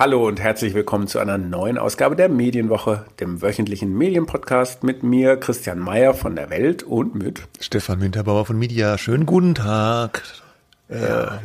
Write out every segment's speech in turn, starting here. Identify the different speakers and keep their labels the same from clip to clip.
Speaker 1: Hallo und herzlich willkommen zu einer neuen Ausgabe der Medienwoche, dem wöchentlichen Medienpodcast mit mir, Christian Mayer von der Welt und mit
Speaker 2: Stefan Winterbauer von Media. Schönen guten Tag. Äh, ja. Äh,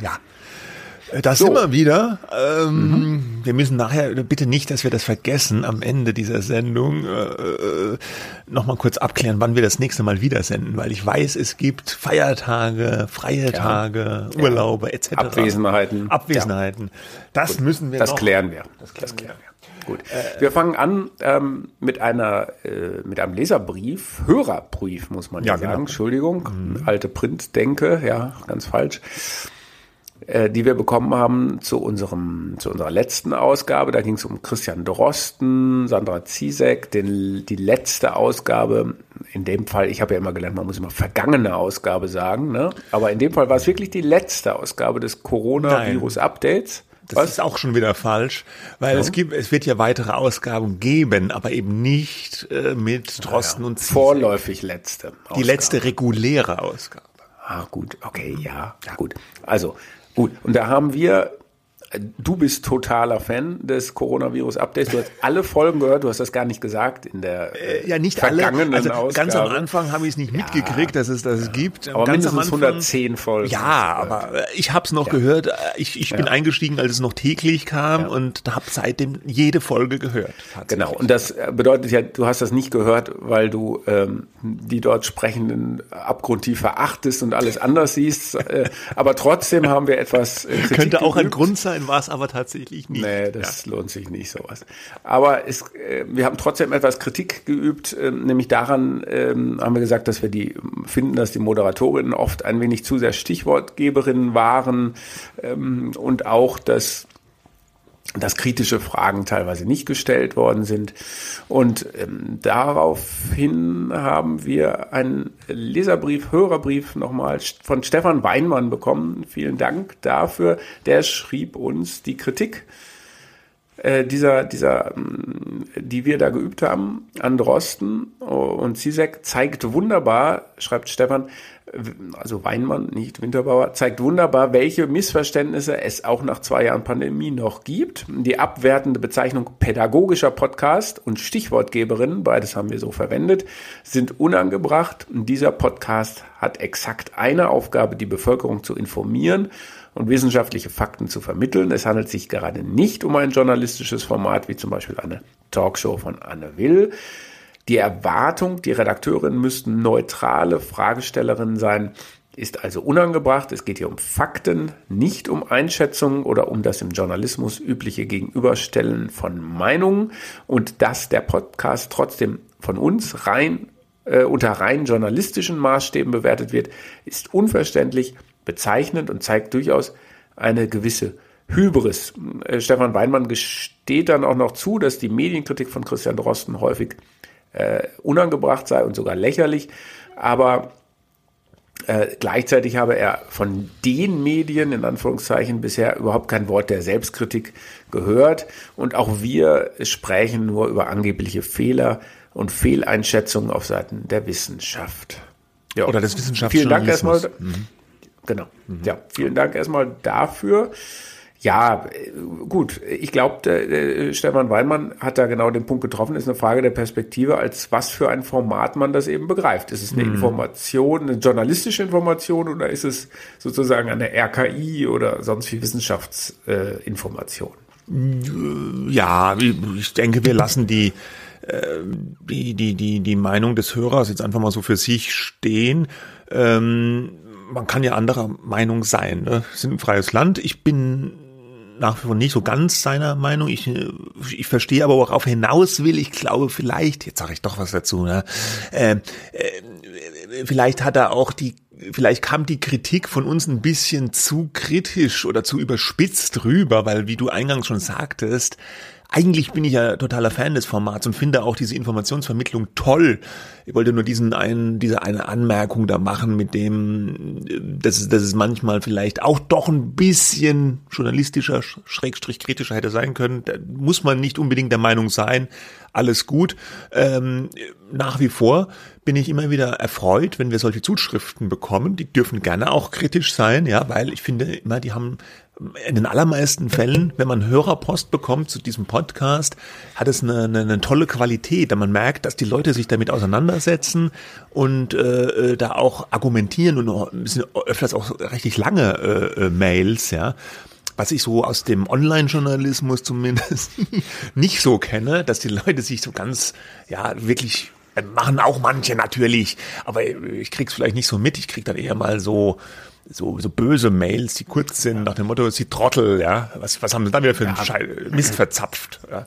Speaker 2: das so. wir wieder. Ähm, mhm. Wir müssen nachher, bitte nicht, dass wir das vergessen, am Ende dieser Sendung äh, äh, nochmal kurz abklären, wann wir das nächste Mal wieder senden, weil ich weiß, es gibt Feiertage, freie ja. Tage, Urlaube etc.
Speaker 1: Abwesenheiten.
Speaker 2: Abwesenheiten. Ja. Das Gut. müssen wir
Speaker 1: Das
Speaker 2: noch.
Speaker 1: klären wir. Das klären, das klären wir. Gut. Äh, wir fangen an ähm, mit einer äh, mit einem Leserbrief, Hörerbrief muss man ja, ja sagen. Genau. Entschuldigung, mhm. alte Printdenke, ja, ganz falsch äh, die wir bekommen haben zu unserem zu unserer letzten Ausgabe. Da ging es um Christian Drosten, Sandra Ziesek, den, die letzte Ausgabe. In dem Fall, ich habe ja immer gelernt, man muss immer vergangene Ausgabe sagen, ne? aber in dem Fall war es wirklich die letzte Ausgabe des Coronavirus-Updates.
Speaker 2: Das Was? ist auch schon wieder falsch, weil ja. es gibt, es wird ja weitere Ausgaben geben, aber eben nicht äh, mit Drosten ja, ja. und
Speaker 1: Ziesek. Vorläufig letzte.
Speaker 2: Ausgabe. Die letzte reguläre Ausgabe.
Speaker 1: Ah, gut, okay, ja, ja gut. Also, Gut, und da haben wir Du bist totaler Fan des Coronavirus-Updates. Du hast alle Folgen gehört. Du hast das gar nicht gesagt in der
Speaker 2: äh, ja nicht vergangenen alle. Also Ausgabe. Ganz am Anfang habe ich es nicht ja. mitgekriegt, dass es das ja. gibt.
Speaker 1: Aber
Speaker 2: ganz
Speaker 1: mindestens Anfang, 110 Folgen.
Speaker 2: Ja, aber äh, ich habe es noch ja. gehört. Ich, ich bin eingestiegen, als es noch täglich kam und habe seitdem jede Folge gehört.
Speaker 1: Genau. Und das bedeutet ja, du hast das nicht gehört, weil du ähm, die dort sprechenden abgrundtief verachtest und alles anders siehst. Äh, aber trotzdem haben wir etwas.
Speaker 2: Äh, Kritik Könnte auch ein Grund sein war es aber tatsächlich nicht.
Speaker 1: Nee, das ja. lohnt sich nicht, sowas. Aber es, äh, wir haben trotzdem etwas Kritik geübt, äh, nämlich daran äh, haben wir gesagt, dass wir die finden, dass die Moderatorinnen oft ein wenig zu sehr Stichwortgeberinnen waren ähm, und auch, dass dass kritische Fragen teilweise nicht gestellt worden sind. Und ähm, daraufhin haben wir einen Leserbrief, Hörerbrief nochmal von Stefan Weinmann bekommen. Vielen Dank dafür. Der schrieb uns die Kritik äh, dieser, dieser, ähm, die wir da geübt haben an Drosten und Zizek zeigt wunderbar, schreibt Stefan, also Weinmann, nicht Winterbauer, zeigt wunderbar, welche Missverständnisse es auch nach zwei Jahren Pandemie noch gibt. Die abwertende Bezeichnung pädagogischer Podcast und Stichwortgeberin, beides haben wir so verwendet, sind unangebracht. Dieser Podcast hat exakt eine Aufgabe, die Bevölkerung zu informieren und wissenschaftliche Fakten zu vermitteln. Es handelt sich gerade nicht um ein journalistisches Format, wie zum Beispiel eine Talkshow von Anne Will. Die Erwartung, die Redakteurinnen müssten neutrale Fragestellerinnen sein, ist also unangebracht. Es geht hier um Fakten, nicht um Einschätzungen oder um das im Journalismus übliche Gegenüberstellen von Meinungen. Und dass der Podcast trotzdem von uns rein äh, unter rein journalistischen Maßstäben bewertet wird, ist unverständlich, bezeichnend und zeigt durchaus eine gewisse Hybris. Äh, Stefan Weinmann gesteht dann auch noch zu, dass die Medienkritik von Christian Drosten häufig äh, unangebracht sei und sogar lächerlich. Aber äh, gleichzeitig habe er von den Medien in Anführungszeichen bisher überhaupt kein Wort der Selbstkritik gehört. Und auch wir sprechen nur über angebliche Fehler und Fehleinschätzungen auf Seiten der Wissenschaft.
Speaker 2: Ja. Oder des Wissenschaftsjournalismus.
Speaker 1: Vielen Dank erstmal. Mhm. Genau. Mhm. Ja, vielen Dank erstmal dafür. Ja, gut. Ich glaube, Stefan Weinmann hat da genau den Punkt getroffen. Ist eine Frage der Perspektive, als was für ein Format man das eben begreift. Ist es eine mhm. Information, eine journalistische Information oder ist es sozusagen eine RKI oder sonst wie Wissenschaftsinformation?
Speaker 2: ja, ich denke, wir lassen die äh, die, die, die, die Meinung des Hörers jetzt einfach mal so für sich stehen. Ähm, man kann ja anderer Meinung sein. Ne? Wir sind ein freies Land. Ich bin nach wie vor nicht so ganz seiner Meinung. Ich, ich verstehe aber, worauf hinaus will. Ich glaube vielleicht, jetzt sage ich doch was dazu, ne? Äh, äh, vielleicht hat er auch die, vielleicht kam die Kritik von uns ein bisschen zu kritisch oder zu überspitzt rüber, weil wie du eingangs schon sagtest, eigentlich bin ich ja totaler Fan des Formats und finde auch diese Informationsvermittlung toll. Ich wollte nur diesen einen, diese eine Anmerkung da machen, mit dem, dass es, dass es manchmal vielleicht auch doch ein bisschen journalistischer, schrägstrich kritischer hätte sein können. Da muss man nicht unbedingt der Meinung sein, alles gut. Ähm, nach wie vor bin ich immer wieder erfreut, wenn wir solche Zuschriften bekommen. Die dürfen gerne auch kritisch sein, ja, weil ich finde immer, die haben in den allermeisten Fällen, wenn man Hörerpost bekommt zu diesem Podcast, hat es eine, eine, eine tolle Qualität, da man merkt, dass die Leute sich damit auseinandersetzen und äh, äh da auch argumentieren und bisschen öfters auch richtig lange äh, äh, Mails, ja was ich so aus dem Online-Journalismus zumindest nicht so kenne, dass die Leute sich so ganz, ja, wirklich äh, machen auch manche natürlich, aber ich krieg's vielleicht nicht so mit. Ich krieg dann eher mal so so, so böse Mails, die kurz sind, nach dem Motto, sie Trottel, ja. Was, was haben sie dann wieder für einen ja. Mist verzapft? Ja.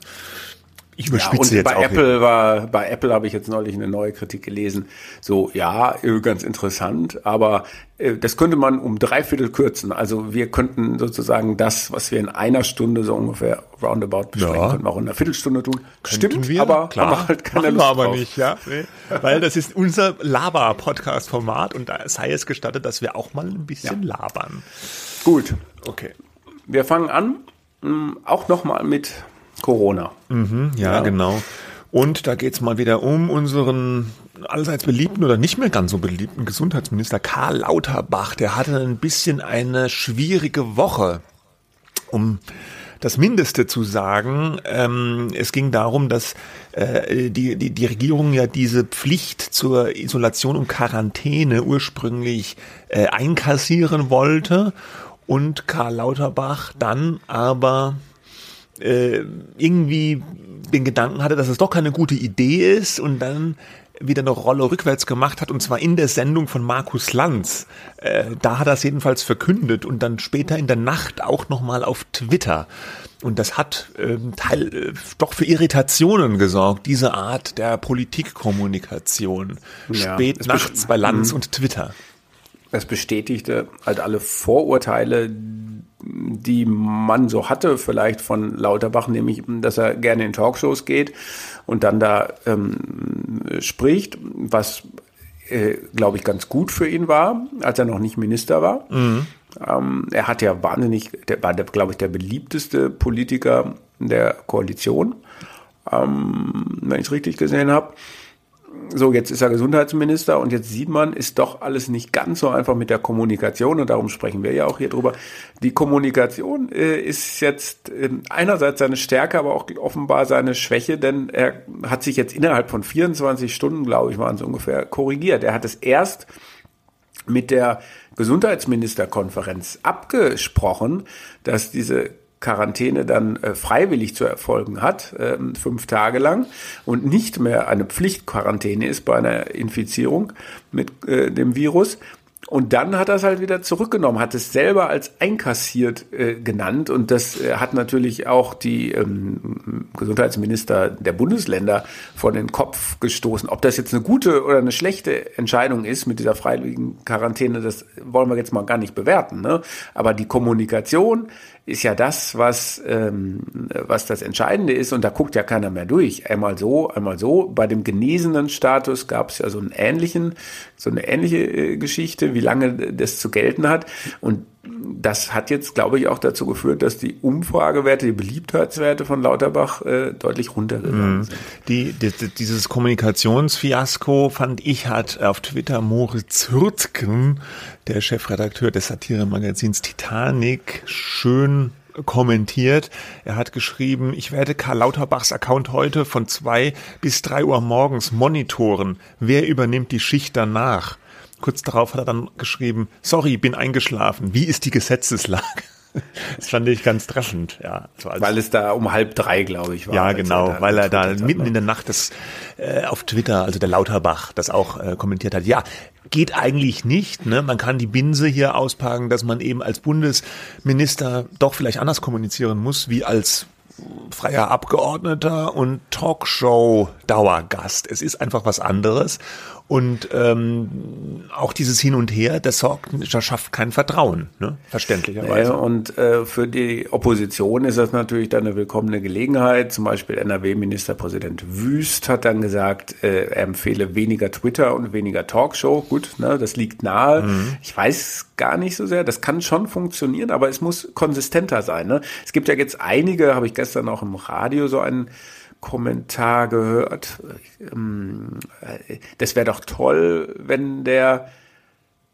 Speaker 1: Ich überspitze ja, und jetzt bei auch Apple hier. war, bei Apple habe ich jetzt neulich eine neue Kritik gelesen. So, ja, äh, ganz interessant, aber äh, das könnte man um drei Viertel kürzen. Also wir könnten sozusagen das, was wir in einer Stunde so ungefähr roundabout besprechen, ja. könnten wir auch in einer Viertelstunde tun.
Speaker 2: Könnten Stimmt, wir? aber klar, haben halt keine Lust wir aber drauf. nicht, ja. Nee. Weil das ist unser Laber-Podcast-Format und da sei es gestattet, dass wir auch mal ein bisschen ja. labern.
Speaker 1: Gut. Okay. Wir fangen an, mm, auch nochmal mit Corona.
Speaker 2: Mhm, ja, ja, genau. Und da geht's mal wieder um unseren allseits beliebten oder nicht mehr ganz so beliebten Gesundheitsminister Karl Lauterbach. Der hatte ein bisschen eine schwierige Woche, um das Mindeste zu sagen. Ähm, es ging darum, dass äh, die, die, die Regierung ja diese Pflicht zur Isolation und Quarantäne ursprünglich äh, einkassieren wollte und Karl Lauterbach dann aber äh, irgendwie den Gedanken hatte, dass es doch keine gute Idee ist und dann wieder eine Rolle rückwärts gemacht hat und zwar in der Sendung von Markus Lanz. Äh, da hat er es jedenfalls verkündet und dann später in der Nacht auch nochmal auf Twitter. Und das hat ähm, Teil, äh, doch für Irritationen gesorgt, diese Art der Politikkommunikation. Ja, Spät nachts bei Lanz mhm. und Twitter.
Speaker 1: Es bestätigte halt alle Vorurteile, die man so hatte, vielleicht von Lauterbach, nämlich, dass er gerne in Talkshows geht und dann da ähm, spricht, was, äh, glaube ich, ganz gut für ihn war, als er noch nicht Minister war. Mhm. Ähm, er hat ja wahnsinnig, der war, glaube ich, der beliebteste Politiker der Koalition, ähm, wenn ich es richtig gesehen habe so, jetzt ist er Gesundheitsminister und jetzt sieht man, ist doch alles nicht ganz so einfach mit der Kommunikation und darum sprechen wir ja auch hier drüber. Die Kommunikation äh, ist jetzt äh, einerseits seine Stärke, aber auch offenbar seine Schwäche, denn er hat sich jetzt innerhalb von 24 Stunden, glaube ich, waren es ungefähr, korrigiert. Er hat es erst mit der Gesundheitsministerkonferenz abgesprochen, dass diese Quarantäne dann äh, freiwillig zu erfolgen hat, äh, fünf Tage lang, und nicht mehr eine Pflichtquarantäne ist bei einer Infizierung mit äh, dem Virus, und dann hat er es halt wieder zurückgenommen, hat es selber als einkassiert äh, genannt und das äh, hat natürlich auch die ähm, Gesundheitsminister der Bundesländer vor den Kopf gestoßen. Ob das jetzt eine gute oder eine schlechte Entscheidung ist mit dieser freiwilligen Quarantäne, das wollen wir jetzt mal gar nicht bewerten. Ne? Aber die Kommunikation ist ja das, was, ähm, was das Entscheidende ist und da guckt ja keiner mehr durch. Einmal so, einmal so. Bei dem genesenen Status gab es ja so einen ähnlichen, so eine ähnliche äh, Geschichte, wie lange das zu gelten hat. Und das hat jetzt, glaube ich, auch dazu geführt, dass die Umfragewerte, die Beliebtheitswerte von Lauterbach äh, deutlich runtergegangen mhm. sind.
Speaker 2: Die, die, dieses Kommunikationsfiasko, fand ich, hat auf Twitter Moritz Hürtgen, der Chefredakteur des Satire-Magazins Titanic, schön kommentiert. Er hat geschrieben, ich werde Karl Lauterbachs Account heute von zwei bis drei Uhr morgens monitoren. Wer übernimmt die Schicht danach? Kurz darauf hat er dann geschrieben, sorry, bin eingeschlafen. Wie ist die Gesetzeslage? Das fand ich ganz treffend, ja.
Speaker 1: So weil es da um halb drei, glaube ich, war.
Speaker 2: Ja, genau, er weil er da mitten ne? in der Nacht das äh, auf Twitter, also der Lauterbach, das auch äh, kommentiert hat. Ja, geht eigentlich nicht. Ne? Man kann die Binse hier auspacken, dass man eben als Bundesminister doch vielleicht anders kommunizieren muss, wie als freier Abgeordneter und Talkshow-Dauergast. Es ist einfach was anderes. Und ähm, auch dieses Hin und Her, das sorgt, das schafft kein Vertrauen, ne? verständlicherweise.
Speaker 1: Ja, und äh, für die Opposition ist das natürlich dann eine willkommene Gelegenheit. Zum Beispiel NRW-Ministerpräsident Wüst hat dann gesagt, äh, er empfehle weniger Twitter und weniger Talkshow. Gut, ne, das liegt nahe. Mhm. Ich weiß gar nicht so sehr. Das kann schon funktionieren, aber es muss konsistenter sein. Ne? Es gibt ja jetzt einige, habe ich gestern auch im Radio so einen Kommentar gehört. Ähm, das wäre doch toll, wenn der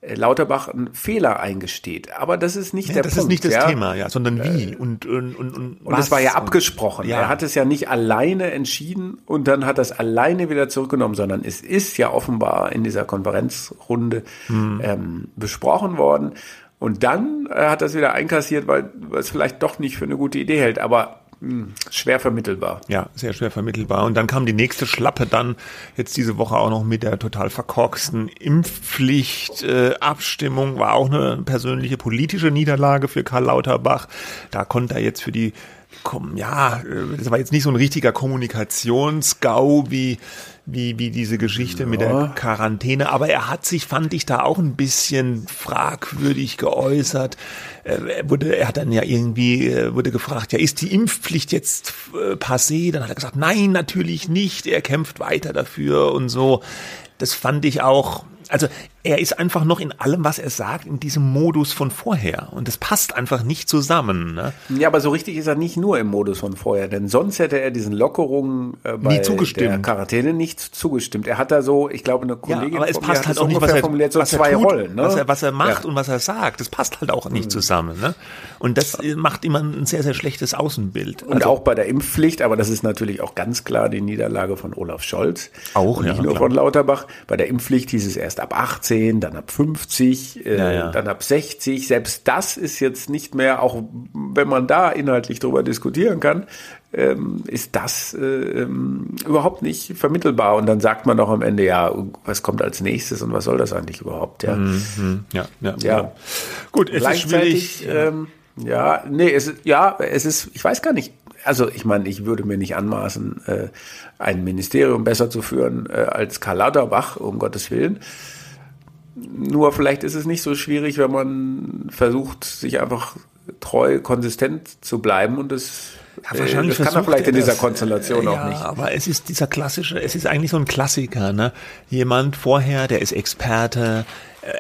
Speaker 1: äh, Lauterbach einen Fehler eingesteht. Aber das ist nicht
Speaker 2: ja,
Speaker 1: der
Speaker 2: das
Speaker 1: Punkt.
Speaker 2: ist nicht das
Speaker 1: ja.
Speaker 2: Thema, ja, sondern wie und und und und,
Speaker 1: Und es war ja abgesprochen.
Speaker 2: Ja.
Speaker 1: Er hat es ja nicht alleine entschieden und dann hat er es alleine wieder zurückgenommen, sondern es ist ja offenbar in dieser Konferenzrunde
Speaker 2: Hm.
Speaker 1: ähm, besprochen worden. Und dann äh, hat er es wieder einkassiert, weil, es vielleicht doch nicht für eine gute Idee hält. Aber schwer vermittelbar.
Speaker 2: Ja, sehr schwer vermittelbar. Und dann kam die nächste Schlappe dann jetzt diese Woche auch noch mit der total verkorksten Impfpflicht. Äh, Abstimmung war auch eine persönliche politische Niederlage für Karl Lauterbach. Da konnte er jetzt für die ja, äh, das war jetzt nicht so ein richtiger Kommunikationsgau wie wie, wie diese Geschichte mit der Quarantäne. Aber er hat sich, fand ich, da auch ein bisschen fragwürdig geäußert. Äh, Er, wurde, er hat dann ja irgendwie, äh, wurde gefragt, ja, ist die Impfpflicht jetzt äh, passé? Dann hat er gesagt, nein, natürlich nicht. Er kämpft weiter dafür und so. Das fand ich auch, also er ist einfach noch in allem, was er sagt, in diesem Modus von vorher. Und das passt einfach nicht zusammen. Ne?
Speaker 1: Ja, aber so richtig ist er nicht nur im Modus von vorher, denn sonst hätte er diesen Lockerungen äh, bei
Speaker 2: Nie zugestimmt.
Speaker 1: der Quarantäne nicht zugestimmt. Er hat da so, ich glaube, eine
Speaker 2: Ja,
Speaker 1: Kollegin
Speaker 2: aber es passt halt auch nicht, was er,
Speaker 1: formuliert, so
Speaker 2: was er
Speaker 1: zwei
Speaker 2: tut,
Speaker 1: Rollen. Ne?
Speaker 2: was, er, was er macht
Speaker 1: Ja. Mhm.
Speaker 2: und was er sagt. Das passt halt auch nicht zusammen. Ne? Und das äh, macht immer ein sehr, sehr schlechtes Außenbild.
Speaker 1: Und auch bei der Impfpflicht, aber das ist natürlich auch ganz klar die Niederlage von Olaf Scholz.
Speaker 2: Auch,
Speaker 1: und
Speaker 2: ja,
Speaker 1: nicht nur
Speaker 2: klar.
Speaker 1: von Lauterbach. Bei der Impfpflicht hieß es erst ab 18, dann ab 50, äh,
Speaker 2: Ja, ja.
Speaker 1: dann ab 60. Selbst das ist jetzt nicht mehr, auch wenn man da inhaltlich drüber diskutieren kann, ähm, ist das äh, ähm, überhaupt nicht vermittelbar. Und dann sagt man doch am Ende, ja, was kommt als nächstes und was soll das eigentlich überhaupt? Ja.
Speaker 2: Mhm, ja, ja,
Speaker 1: Ja.
Speaker 2: ja. Gut, es ist schwierig.
Speaker 1: Ähm, ja, nee, es ist, ja, es ist, ich weiß gar nicht. Also ich meine, ich würde mir nicht anmaßen, äh, ein Ministerium besser zu führen äh, als Karl Lauterbach, um Gottes Willen. Nur vielleicht ist es nicht so schwierig, wenn man versucht, sich einfach treu, konsistent zu bleiben und das,
Speaker 2: Ja,
Speaker 1: äh, das kann er vielleicht in
Speaker 2: er
Speaker 1: dieser
Speaker 2: das,
Speaker 1: Konstellation
Speaker 2: äh,
Speaker 1: auch
Speaker 2: ja,
Speaker 1: nicht.
Speaker 2: aber es ist dieser klassische, es ist eigentlich so ein Klassiker, ne? Jemand vorher, der ist Experte,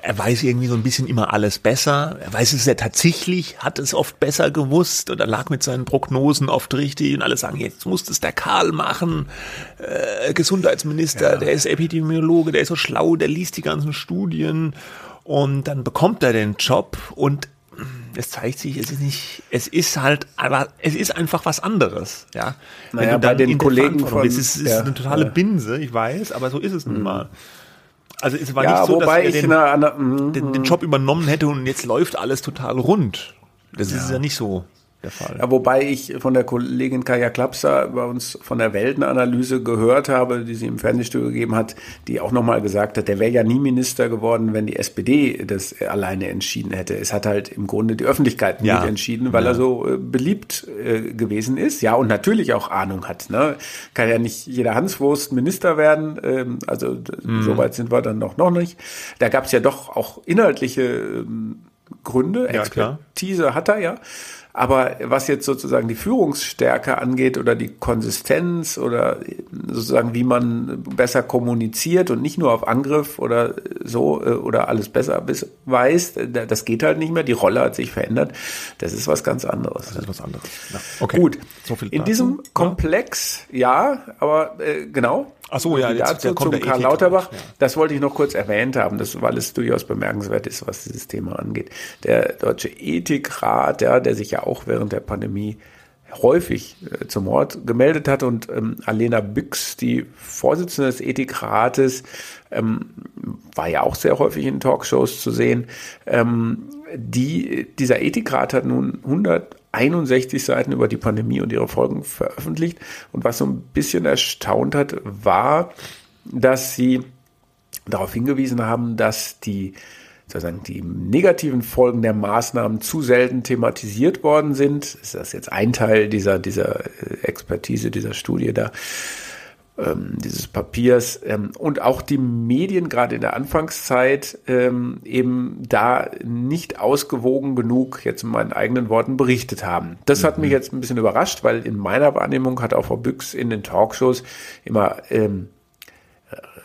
Speaker 2: er weiß irgendwie so ein bisschen immer alles besser, er weiß es ja tatsächlich, hat es oft besser gewusst oder lag mit seinen Prognosen oft richtig und alle sagen, jetzt muss das der Karl machen, äh, Gesundheitsminister, der ist Epidemiologe, der ist so schlau, der liest die ganzen Studien und dann bekommt er den Job und es zeigt sich, es ist nicht, es ist halt, aber es ist einfach was anderes, ja. Wenn
Speaker 1: Naja, bei den Kollegen
Speaker 2: Verantwortung
Speaker 1: von-
Speaker 2: bist, es ist
Speaker 1: ja,
Speaker 2: eine totale
Speaker 1: ja.
Speaker 2: Binse, ich weiß, aber so ist es nun mal. Also es war
Speaker 1: Ja,
Speaker 2: nicht so, dass er
Speaker 1: ich
Speaker 2: den,
Speaker 1: eine andere, mhm.
Speaker 2: den, den Job übernommen hätte und jetzt läuft alles total rund. Das ist ja nicht so der Fall.
Speaker 1: Ja, wobei ich von der Kollegin Kaya Klapser bei uns von der Weltenanalyse gehört habe, die sie im Fernsehstudio gegeben hat, die auch nochmal gesagt hat, der wäre ja nie Minister geworden, wenn die SPD das alleine entschieden hätte. Es hat halt im Grunde die Öffentlichkeit
Speaker 2: Ja.
Speaker 1: mit entschieden, weil
Speaker 2: Ja.
Speaker 1: er so äh, beliebt äh, gewesen ist. Ja, und natürlich auch Ahnung hat. Ne? Kann ja nicht jeder Hanswurst Minister werden. Ähm, also
Speaker 2: Mhm.
Speaker 1: so weit sind wir dann noch, noch nicht. Da gab es ja doch auch inhaltliche ähm, Gründe,
Speaker 2: Ja, klar.
Speaker 1: Expertise hat er ja. Aber was jetzt sozusagen die Führungsstärke angeht oder die Konsistenz oder sozusagen wie man besser kommuniziert und nicht nur auf Angriff oder so äh, oder alles besser weiß, das geht halt nicht mehr. Die Rolle hat sich verändert. Das ist was ganz anderes.
Speaker 2: Das ist was anderes. Ja. Okay.
Speaker 1: Gut,
Speaker 2: So
Speaker 1: in diesem. Komplex, ja, aber äh, genau.
Speaker 2: Ach so, ja, jetzt-
Speaker 1: dazu zum
Speaker 2: der
Speaker 1: Karl Lauterbach.
Speaker 2: ja.
Speaker 1: Das wollte ich noch kurz erwähnt haben, das, weil es durchaus bemerkenswert ist, was dieses Thema angeht. Der Deutsche Ethikrat, ja, der sich ja auch während der Pandemie häufig äh, zum Mord gemeldet hat und ähm, Alena Büchs, die Vorsitzende des Ethikrates, ähm, war ja auch sehr häufig in Talkshows zu sehen. Ähm, die, dieser Ethikrat hat nun 161 Seiten über die Pandemie und ihre Folgen veröffentlicht. Und was so ein bisschen erstaunt hat, war, dass sie darauf hingewiesen haben, dass die sozusagen die negativen Folgen der Maßnahmen zu selten thematisiert worden sind. Ist das jetzt ein Teil dieser, dieser äh, Expertise, dieser Studie da, ähm, dieses Papiers ähm, und auch die Medien gerade in der Anfangszeit ähm, eben da nicht ausgewogen genug, jetzt in meinen eigenen Worten, berichtet haben. Das hat mich jetzt ein bisschen überrascht, weil in meiner Wahrnehmung hat auch Frau Büchs in den Talkshows immer ähm,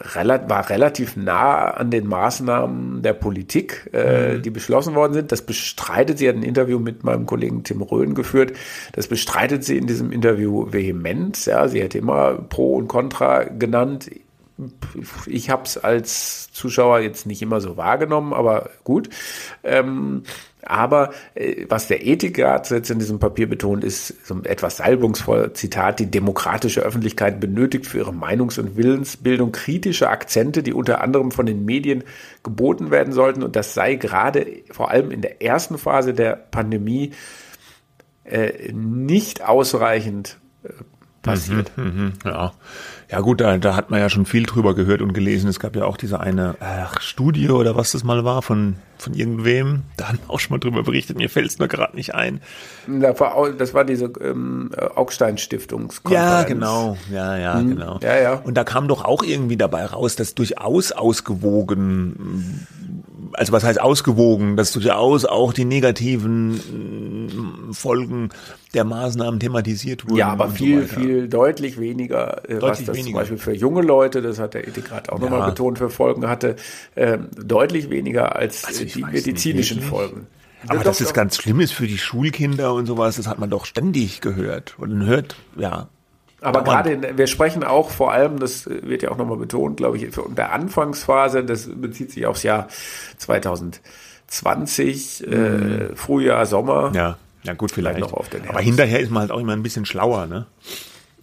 Speaker 1: war relativ nah an den Maßnahmen der Politik, äh, die beschlossen worden sind. Das bestreitet sie, hat ein Interview mit meinem Kollegen Tim Röhn geführt. Das bestreitet sie in diesem Interview vehement. Ja, sie hätte immer Pro und Contra genannt. ich habe es als Zuschauer jetzt nicht immer so wahrgenommen, aber gut. Ähm, aber äh, was der Ethikrat jetzt in diesem Papier betont, ist so ein etwas salbungsvoll Zitat, die demokratische Öffentlichkeit benötigt für ihre Meinungs- und Willensbildung kritische Akzente, die unter anderem von den Medien geboten werden sollten. Und das sei gerade vor allem in der ersten Phase der Pandemie äh, nicht ausreichend äh, passiert.
Speaker 2: Mhm, mh, ja. Ja gut, da, da hat man ja schon viel drüber gehört und gelesen. Es gab ja auch diese eine ach, Studie oder was das mal war von, von irgendwem. Da haben wir auch schon mal drüber berichtet. Mir fällt es nur gerade nicht ein.
Speaker 1: Das war, das war diese ähm, Augstein-Stiftungskonferenz.
Speaker 2: Ja, genau. Ja, ja, hm. genau.
Speaker 1: Ja, ja.
Speaker 2: Und da kam doch auch irgendwie dabei raus, dass durchaus ausgewogen also was heißt ausgewogen, dass durchaus auch die negativen Folgen der Maßnahmen thematisiert wurden.
Speaker 1: Ja, aber viel, so viel deutlich weniger,
Speaker 2: äh, deutlich was
Speaker 1: das
Speaker 2: weniger.
Speaker 1: zum Beispiel für junge Leute, das hat der Ethikrat auch ja. nochmal betont, für Folgen hatte, äh, deutlich weniger als also die medizinischen nicht, Folgen.
Speaker 2: Aber ja, dass doch, es ganz schlimm ist für die Schulkinder und sowas, das hat man doch ständig gehört und hört, ja,
Speaker 1: aber gerade, wir sprechen auch vor allem, das wird ja auch nochmal betont, glaube ich, für der Anfangsphase, das bezieht sich aufs Jahr 2020, mhm. äh, Frühjahr, Sommer.
Speaker 2: Ja, ja gut, vielleicht. vielleicht noch auf den Aber hinterher ist man halt auch immer ein bisschen schlauer, ne?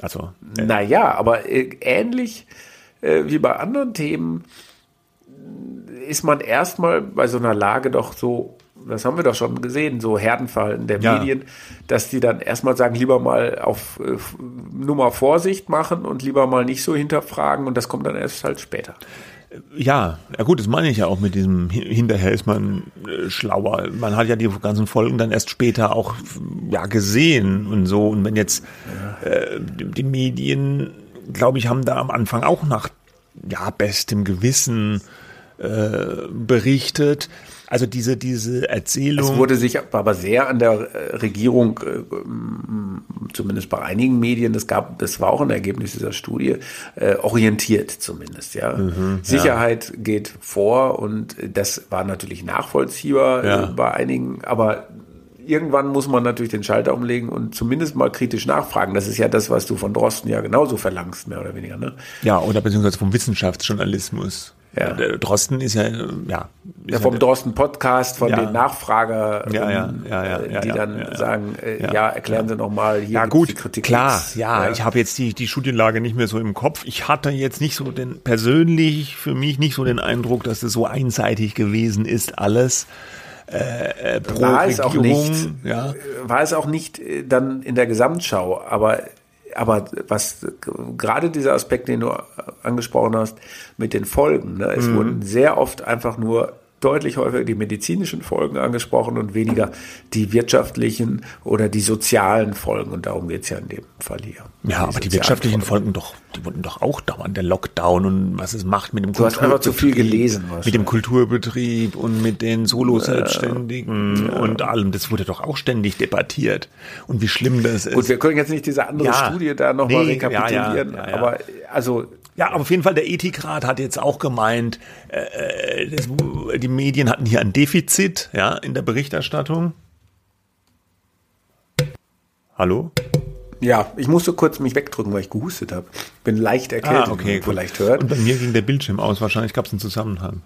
Speaker 1: Also. Äh. Naja, aber äh, ähnlich äh, wie bei anderen Themen ist man erstmal bei so einer Lage doch so das haben wir doch schon gesehen, so Herdenfallen der ja. Medien, dass die dann erstmal sagen, lieber mal auf äh, Nummer Vorsicht machen und lieber mal nicht so hinterfragen und das kommt dann erst halt später.
Speaker 2: Ja, ja gut, das meine ich ja auch mit diesem hinterher ist man äh, schlauer. Man hat ja die ganzen Folgen dann erst später auch ja gesehen und so. Und wenn jetzt äh, die Medien, glaube ich, haben da am Anfang auch nach ja bestem Gewissen äh, berichtet. Also diese, diese Erzählung.
Speaker 1: Es wurde sich aber sehr an der äh, Regierung, äh, zumindest bei einigen Medien, das gab, das war auch ein Ergebnis dieser Studie, äh, orientiert zumindest, ja. Mhm, Sicherheit ja. geht vor und das war natürlich nachvollziehbar ja. bei einigen, aber irgendwann muss man natürlich den Schalter umlegen und zumindest mal kritisch nachfragen. Das ist ja das, was du von Drosten ja genauso verlangst, mehr oder weniger, ne?
Speaker 2: Ja, oder beziehungsweise vom Wissenschaftsjournalismus. Ja. Der Drosten ist ja, ja.
Speaker 1: ja vom Drosten Podcast, von
Speaker 2: ja.
Speaker 1: den Nachfrager,
Speaker 2: ja, ja, ja, ja,
Speaker 1: äh, die dann sagen, äh, ja, erklären Sie nochmal
Speaker 2: hier ja, gut, die Kritik. Klar, ja, ich habe jetzt die, die Studienlage nicht mehr so im Kopf. Ich hatte jetzt nicht so den, persönlich für mich nicht so den Eindruck, dass es so einseitig gewesen ist, alles. Äh,
Speaker 1: äh pro war Regierung, es auch nicht, ja. war es auch nicht äh, dann in der Gesamtschau, aber aber was gerade dieser Aspekt, den du angesprochen hast, mit den Folgen, ne? es mhm. wurden sehr oft einfach nur deutlich häufiger die medizinischen Folgen angesprochen und weniger die wirtschaftlichen oder die sozialen Folgen. Und darum geht es ja in dem Fall hier.
Speaker 2: Ja, aber die wirtschaftlichen Folgen. Folgen doch, die wurden doch auch dauernd der Lockdown und was es macht mit dem
Speaker 1: du hast einfach zu viel gelesen.
Speaker 2: Mit dem Kulturbetrieb und mit den Solo-Selbstständigen ja. und allem. Das wurde doch auch ständig debattiert. Und wie schlimm das ist.
Speaker 1: Gut, wir können jetzt nicht diese andere ja. Studie da nochmal nee, rekapitulieren, ja, aber also
Speaker 2: ja, aber auf jeden Fall, der Ethikrat hat jetzt auch gemeint, äh, äh, das, die Medien hatten hier ein Defizit ja, in der Berichterstattung. Hallo?
Speaker 1: Ja, ich musste kurz mich wegdrücken, weil ich gehustet habe. Bin leicht erkältet,
Speaker 2: ah, okay,
Speaker 1: vielleicht hört.
Speaker 2: Und bei mir ging der Bildschirm aus, wahrscheinlich gab es einen Zusammenhang.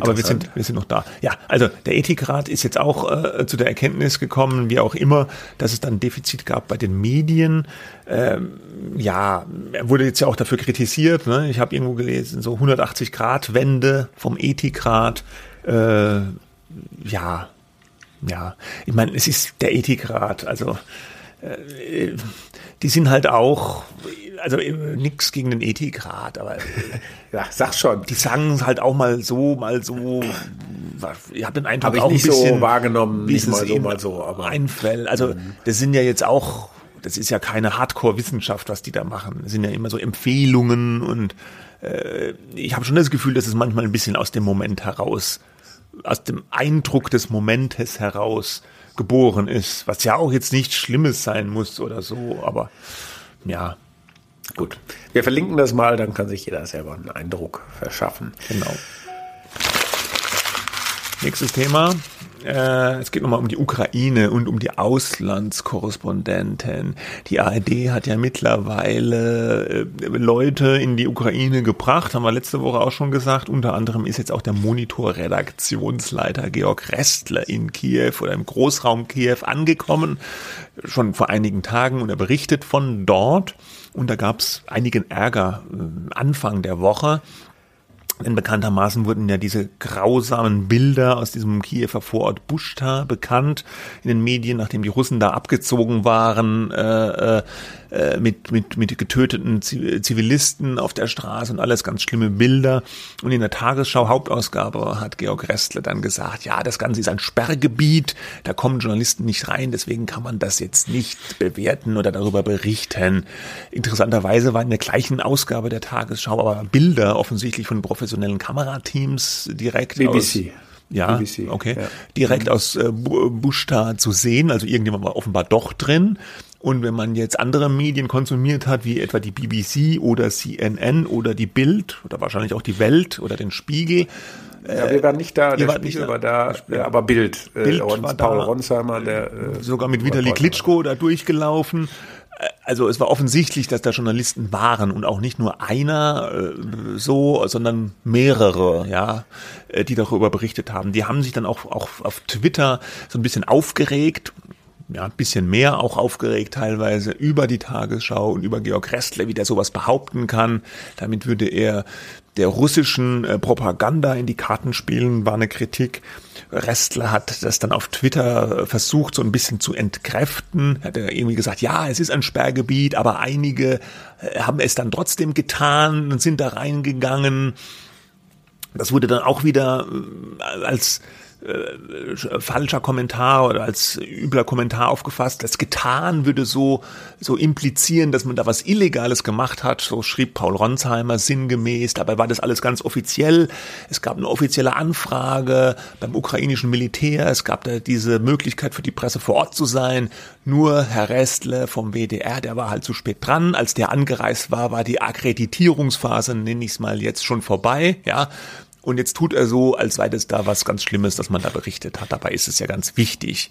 Speaker 2: Aber wir sind, wir sind noch da. Ja, also der Ethikrat ist jetzt auch äh, zu der Erkenntnis gekommen, wie auch immer, dass es dann ein Defizit gab bei den Medien. Ähm, ja, er wurde jetzt ja auch dafür kritisiert. Ne? Ich habe irgendwo gelesen, so 180 Grad Wende vom Ethikrat. Äh, ja, ja. Ich meine, es ist der Ethikrat. Also die sind halt auch also äh, nichts gegen den Ethikrat, aber
Speaker 1: ja, sag schon.
Speaker 2: Die sagen halt auch mal so, mal so. Ich habe den Eindruck
Speaker 1: hab
Speaker 2: auch ein bisschen
Speaker 1: so wahrgenommen, nicht mal so, mal so,
Speaker 2: aber Einfällt. Also mhm. das sind ja jetzt auch, das ist ja keine Hardcore-Wissenschaft, was die da machen. Das sind ja immer so Empfehlungen und äh, ich habe schon das Gefühl, dass es manchmal ein bisschen aus dem Moment heraus, aus dem Eindruck des Momentes heraus geboren ist, was ja auch jetzt nichts Schlimmes sein muss oder so, aber ja,
Speaker 1: Gut. Wir verlinken das mal, dann kann sich jeder selber einen Eindruck verschaffen.
Speaker 2: Genau. Nächstes Thema. Äh, es geht nochmal um die Ukraine und um die Auslandskorrespondenten. Die ARD hat ja mittlerweile äh, Leute in die Ukraine gebracht, haben wir letzte Woche auch schon gesagt. Unter anderem ist jetzt auch der Monitor-Redaktionsleiter Georg Restler in Kiew oder im Großraum Kiew angekommen, schon vor einigen Tagen und er berichtet von dort. Und da gab es einigen Ärger äh, Anfang der Woche denn bekanntermaßen wurden ja diese grausamen Bilder aus diesem Kiewer Vorort Buschta bekannt in den Medien, nachdem die Russen da abgezogen waren. Äh, äh, äh, mit, mit, mit getöteten Zivilisten auf der Straße und alles ganz schlimme Bilder. Und in der Tagesschau Hauptausgabe hat Georg Restle dann gesagt, ja, das Ganze ist ein Sperrgebiet, da kommen Journalisten nicht rein, deswegen kann man das jetzt nicht bewerten oder darüber berichten. Interessanterweise waren in der gleichen Ausgabe der Tagesschau aber Bilder offensichtlich von professionellen Kamerateams direkt
Speaker 1: BBC.
Speaker 2: aus ja, BBC, okay. Ja. Direkt aus äh, Bushta zu sehen, also irgendjemand war offenbar doch drin. Und wenn man jetzt andere Medien konsumiert hat, wie etwa die BBC oder CNN oder die Bild oder wahrscheinlich auch die Welt oder den Spiegel,
Speaker 1: ja, wir waren nicht da, der Spiegel war da, ja, aber Bild.
Speaker 2: Äh, Bild äh, war Paul da, Ronsheimer, der äh, sogar mit Vitali Klitschko da durchgelaufen. Also es war offensichtlich, dass da Journalisten waren und auch nicht nur einer äh, so, sondern mehrere, ja, äh, die darüber berichtet haben. Die haben sich dann auch, auch auf Twitter so ein bisschen aufgeregt ja, ein bisschen mehr auch aufgeregt teilweise über die Tagesschau und über Georg Restler, wie der sowas behaupten kann. Damit würde er der russischen äh, Propaganda in die Karten spielen, war eine Kritik. Restler hat das dann auf Twitter äh, versucht, so ein bisschen zu entkräften. Hat er irgendwie gesagt, ja, es ist ein Sperrgebiet, aber einige äh, haben es dann trotzdem getan und sind da reingegangen. Das wurde dann auch wieder als äh, falscher Kommentar oder als übler Kommentar aufgefasst. Das getan würde so, so implizieren, dass man da was Illegales gemacht hat. So schrieb Paul Ronsheimer sinngemäß. Dabei war das alles ganz offiziell. Es gab eine offizielle Anfrage beim ukrainischen Militär. Es gab da diese Möglichkeit für die Presse vor Ort zu sein. Nur Herr Restle vom WDR, der war halt zu spät dran. Als der angereist war, war die Akkreditierungsphase, nenne ich es mal jetzt schon vorbei. Ja, und jetzt tut er so, als sei das da was ganz Schlimmes, dass man da berichtet hat. Dabei ist es ja ganz wichtig.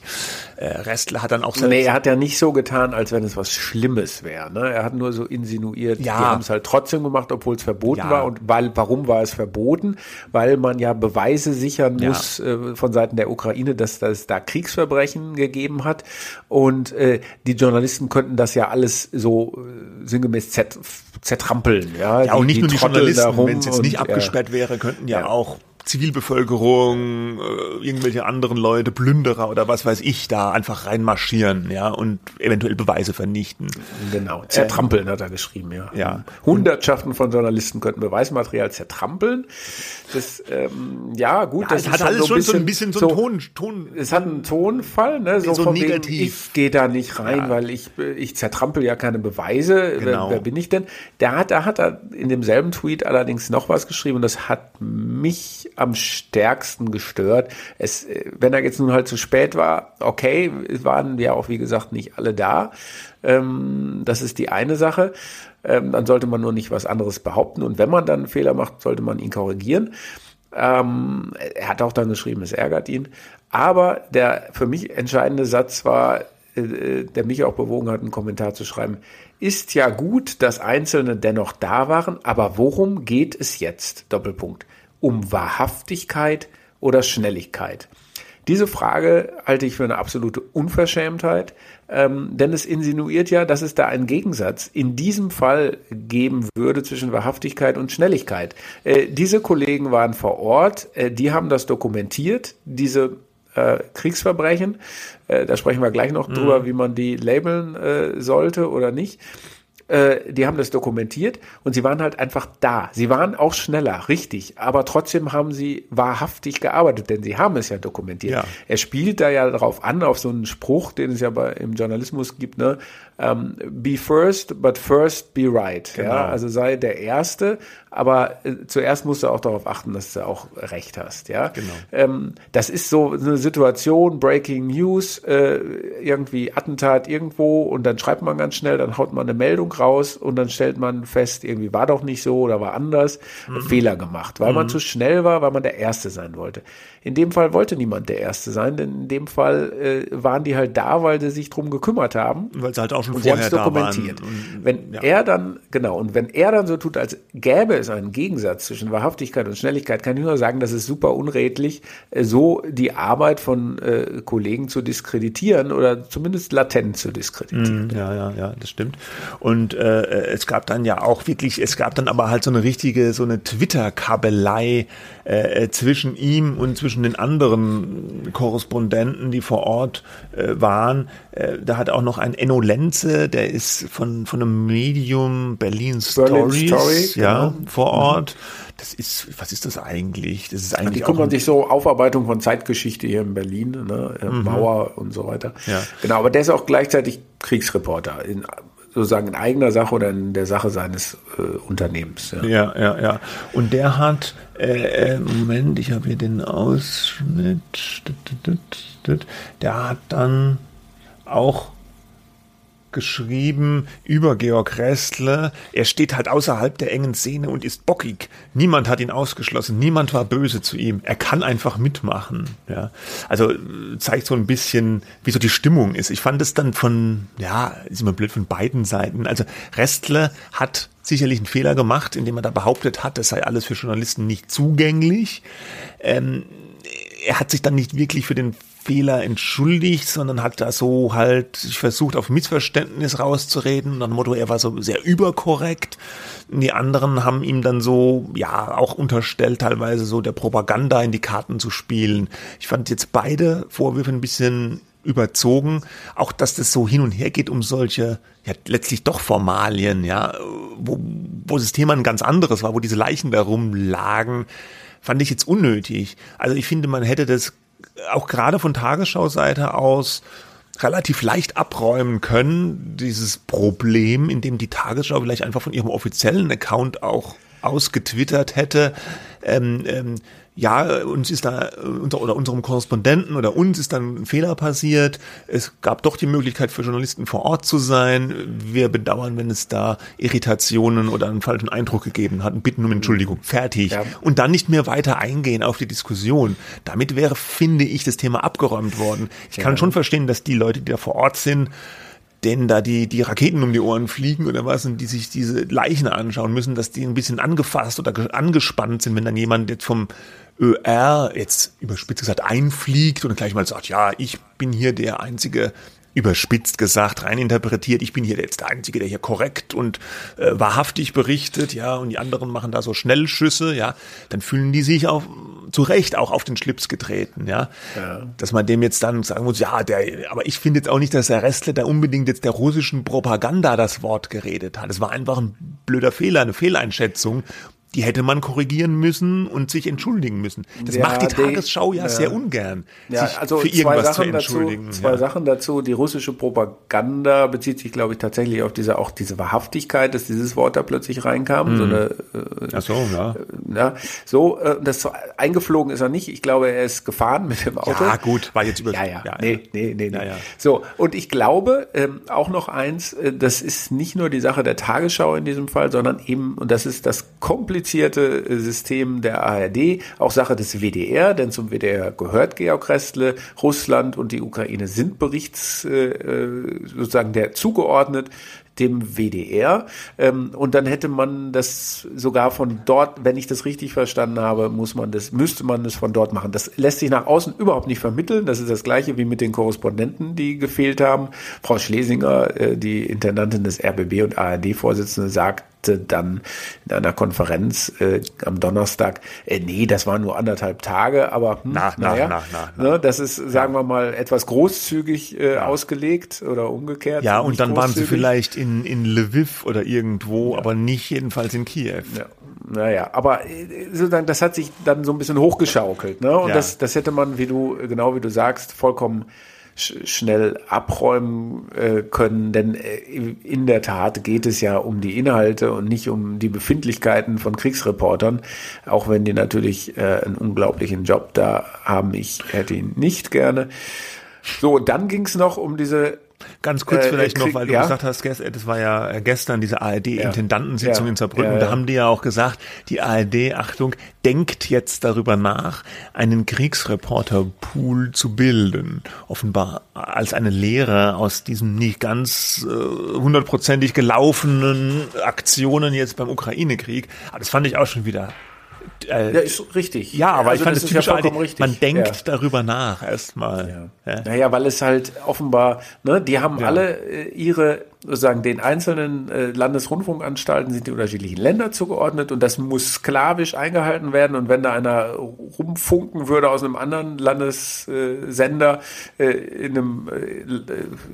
Speaker 2: Äh, Restler hat dann auch
Speaker 1: selbst Nee, er hat ja nicht so getan, als wenn es was Schlimmes wäre. Ne? Er hat nur so insinuiert, ja. die haben es halt trotzdem gemacht, obwohl es verboten ja. war. Und weil, warum war es verboten? Weil man ja Beweise sichern muss ja. äh, von Seiten der Ukraine, dass es da Kriegsverbrechen gegeben hat. Und äh, die Journalisten könnten das ja alles so äh, sinngemäß zertrampeln. Ja,
Speaker 2: ja die, und nicht nur die Journalisten, wenn es jetzt nicht abgesperrt wäre, könnten ja auch Zivilbevölkerung, äh, irgendwelche anderen Leute, Plünderer oder was weiß ich, da einfach reinmarschieren, ja, und eventuell Beweise vernichten.
Speaker 1: Genau, zertrampeln ähm, hat er geschrieben, ja.
Speaker 2: ja.
Speaker 1: Hundertschaften von Journalisten könnten Beweismaterial zertrampeln. Das, ähm, ja, gut, ja,
Speaker 2: das hat alles schon so ein bisschen so, so einen Ton, Ton.
Speaker 1: Es hat einen Tonfall, ne, so, so negativ. Wegen, ich gehe da nicht rein, ja. weil ich, ich zertrampel ja keine Beweise. Genau. Wer, wer bin ich denn? Da hat, da hat er in demselben Tweet allerdings noch was geschrieben und das hat mich am stärksten gestört. Es, äh, wenn er jetzt nun halt zu spät war, okay, waren ja auch wie gesagt nicht alle da. Ähm, das ist die eine Sache. Ähm, dann sollte man nur nicht was anderes behaupten. Und wenn man dann einen Fehler macht, sollte man ihn korrigieren. Ähm, er hat auch dann geschrieben, es ärgert ihn. Aber der für mich entscheidende Satz war, äh, der mich auch bewogen hat, einen Kommentar zu schreiben. Ist ja gut, dass Einzelne dennoch da waren, aber worum geht es jetzt? Doppelpunkt um Wahrhaftigkeit oder Schnelligkeit? Diese Frage halte ich für eine absolute Unverschämtheit, ähm, denn es insinuiert ja, dass es da einen Gegensatz in diesem Fall geben würde zwischen Wahrhaftigkeit und Schnelligkeit. Äh, diese Kollegen waren vor Ort, äh, die haben das dokumentiert, diese äh, Kriegsverbrechen. Äh, da sprechen wir gleich noch mhm. drüber, wie man die labeln äh, sollte oder nicht äh, die haben das dokumentiert und sie waren halt einfach da. Sie waren auch schneller, richtig, aber trotzdem haben sie wahrhaftig gearbeitet, denn sie haben es ja dokumentiert. Ja. Er spielt da ja darauf an, auf so einen Spruch, den es ja bei, im Journalismus gibt, ne? Um, be first, but first be right. Genau. Ja? Also sei der Erste, aber äh, zuerst musst du auch darauf achten, dass du auch recht hast. Ja?
Speaker 2: Genau.
Speaker 1: Ähm, das ist so eine Situation, Breaking News, äh, irgendwie Attentat irgendwo und dann schreibt man ganz schnell, dann haut man eine Meldung raus und dann stellt man fest, irgendwie war doch nicht so oder war anders, mhm. Fehler gemacht, weil mhm. man zu schnell war, weil man der Erste sein wollte. In dem Fall wollte niemand der Erste sein, denn in dem Fall äh, waren die halt da, weil sie sich drum gekümmert haben.
Speaker 2: Weil sie halt auch schon und vorher da dokumentiert.
Speaker 1: waren. wenn ja. er dann, genau, und wenn er dann so tut, als gäbe es einen Gegensatz zwischen Wahrhaftigkeit und Schnelligkeit, kann ich nur sagen, das ist super unredlich, äh, so die Arbeit von äh, Kollegen zu diskreditieren oder zumindest latent zu diskreditieren.
Speaker 2: Mm, ja, ja, ja, das stimmt. Und äh, es gab dann ja auch wirklich, es gab dann aber halt so eine richtige, so eine Twitter-Kabelei äh, zwischen ihm und zwischen den anderen Korrespondenten, die vor Ort äh, waren. Äh, da hat auch noch ein Enno Lenze, der ist von, von einem Medium Berlin Stories, Story, ja, genau. vor mhm. Ort. Das ist, was ist das eigentlich? Das ist eigentlich.
Speaker 1: Die guckt man sich so Aufarbeitung von Zeitgeschichte hier in Berlin, ne? Äh, mhm. Mauer und so weiter. Ja. Genau, aber der ist auch gleichzeitig Kriegsreporter in sozusagen in eigener Sache oder in der Sache seines äh, Unternehmens.
Speaker 2: Ja. ja, ja, ja. Und der hat, äh, äh Moment, ich habe hier den Ausschnitt, der hat dann auch geschrieben über Georg Restle. Er steht halt außerhalb der engen Szene und ist bockig. Niemand hat ihn ausgeschlossen. Niemand war böse zu ihm. Er kann einfach mitmachen. Ja, also zeigt so ein bisschen, wie so die Stimmung ist. Ich fand es dann von, ja, ist immer blöd von beiden Seiten. Also Restle hat sicherlich einen Fehler gemacht, indem er da behauptet hat, es sei alles für Journalisten nicht zugänglich. Ähm, er hat sich dann nicht wirklich für den Fehler entschuldigt, sondern hat da so halt versucht, auf Missverständnis rauszureden. Nach dem Motto, er war so sehr überkorrekt. Die anderen haben ihm dann so, ja, auch unterstellt, teilweise so der Propaganda in die Karten zu spielen. Ich fand jetzt beide Vorwürfe ein bisschen überzogen. Auch, dass das so hin und her geht um solche, ja, letztlich doch Formalien, ja, wo, wo das Thema ein ganz anderes war, wo diese Leichen da rumlagen, fand ich jetzt unnötig. Also ich finde, man hätte das auch gerade von Tagesschau-Seite aus relativ leicht abräumen können, dieses Problem, in dem die Tagesschau vielleicht einfach von ihrem offiziellen Account auch ausgetwittert hätte. Ähm, ähm, ja, uns ist da, oder unserem Korrespondenten oder uns ist dann ein Fehler passiert. Es gab doch die Möglichkeit für Journalisten vor Ort zu sein. Wir bedauern, wenn es da Irritationen oder einen falschen Eindruck gegeben hat und bitten um Entschuldigung. Fertig. Ja. Und dann nicht mehr weiter eingehen auf die Diskussion. Damit wäre, finde ich, das Thema abgeräumt worden. Ich kann ja. schon verstehen, dass die Leute, die da vor Ort sind, denen da die, die Raketen um die Ohren fliegen oder was und die sich diese Leichen anschauen müssen, dass die ein bisschen angefasst oder angespannt sind, wenn dann jemand jetzt vom ÖR jetzt überspitzt gesagt einfliegt und gleich mal sagt, ja, ich bin hier der einzige überspitzt gesagt, rein interpretiert, ich bin hier jetzt der Einzige, der hier korrekt und äh, wahrhaftig berichtet, ja, und die anderen machen da so Schnellschüsse, ja, dann fühlen die sich auch zu Recht auch auf den Schlips getreten, ja? ja. Dass man dem jetzt dann sagen muss, ja, der, aber ich finde jetzt auch nicht, dass der Restler da unbedingt jetzt der russischen Propaganda das Wort geredet hat. Es war einfach ein blöder Fehler, eine Fehleinschätzung die hätte man korrigieren müssen und sich entschuldigen müssen. Das ja, macht die Tagesschau ja, ja, sehr ungern,
Speaker 1: ja, sich also für irgendwas zu entschuldigen. Dazu, zwei. Sachen dazu. Die russische Propaganda bezieht sich, glaube ich, tatsächlich auf diese auch diese Wahrhaftigkeit, dass dieses Wort da plötzlich reinkam. Mhm. So eine,
Speaker 2: äh, Ach so, ja.
Speaker 1: Äh, ja. So, äh, das eingeflogen ist er nicht. Ich glaube, er ist gefahren mit dem Auto.
Speaker 2: Ja, gut, war jetzt über.
Speaker 1: Ja, ja. nee, nee, nee, nee. So, und ich glaube ähm, auch noch eins, äh, das ist nicht nur die Sache der Tagesschau in diesem Fall, sondern eben, und das ist das komplizierte komplizierte äh, System der ARD, auch Sache des WDR, denn zum WDR gehört Georg Restle, Russland und die Ukraine sind Berichts äh, äh sozusagen der zugeordnet dem WDR. Ähm, und dann hätte man das sogar von dort, wenn ich das richtig verstanden habe, muss man das, müsste man das von dort machen. Das lässt sich nach außen überhaupt nicht vermitteln. Das ist das Gleiche wie mit den Korrespondenten, die gefehlt haben. Frau Schlesinger, die Intendantin des RBB und ARD-Vorsitzende, sagt, dann in einer Konferenz äh, am Donnerstag, äh, nee, das waren nur anderthalb Tage, aber hm,
Speaker 2: na, naja, na, na, na,
Speaker 1: ne, das ist, sagen ja. wir mal, etwas großzügig äh, ja. ausgelegt oder umgekehrt.
Speaker 2: Ja, und dann waren sie vielleicht in, in Lviv oder irgendwo, ja. aber nicht jedenfalls in Kiew.
Speaker 1: Ja. Naja, aber äh, sozusagen, das hat sich dann so ein bisschen hochgeschaukelt, ne? Und das, das hätte man, wie du, genau wie du sagst, vollkommen schnell abräumen äh, können, denn äh, in der Tat geht es ja um die Inhalte und nicht um die Befindlichkeiten von Kriegsreportern, auch wenn die natürlich äh, einen unglaublichen Job da haben. Ich hätte ihn nicht gerne. So, dann ging es noch um diese
Speaker 2: Ganz kurz äh, vielleicht noch, weil du ja? gesagt hast, das war ja gestern diese ARD-Intendantensitzung ja. in Saarbrücken, ja, da haben die ja auch gesagt, die ARD, Achtung, denkt jetzt darüber nach, einen Kriegsreporter-Pool zu bilden. Offenbar als eine Lehre aus diesen nicht ganz äh, hundertprozentig gelaufenen Aktionen jetzt beim Ukraine-Krieg. Das fand ich auch schon wieder
Speaker 1: äh, ja, ist richtig.
Speaker 2: Ja, aber also ich fand es typisch ja richtig. Man denkt ja. darüber nach erstmal.
Speaker 1: Ja. Ja. Naja, weil es halt offenbar, ne, die haben alle äh, ihre sozusagen den einzelnen äh, Landesrundfunkanstalten sind die unterschiedlichen Länder zugeordnet und das muss sklavisch eingehalten werden und wenn da einer rumfunken würde aus einem anderen Landessender äh, in einem, äh,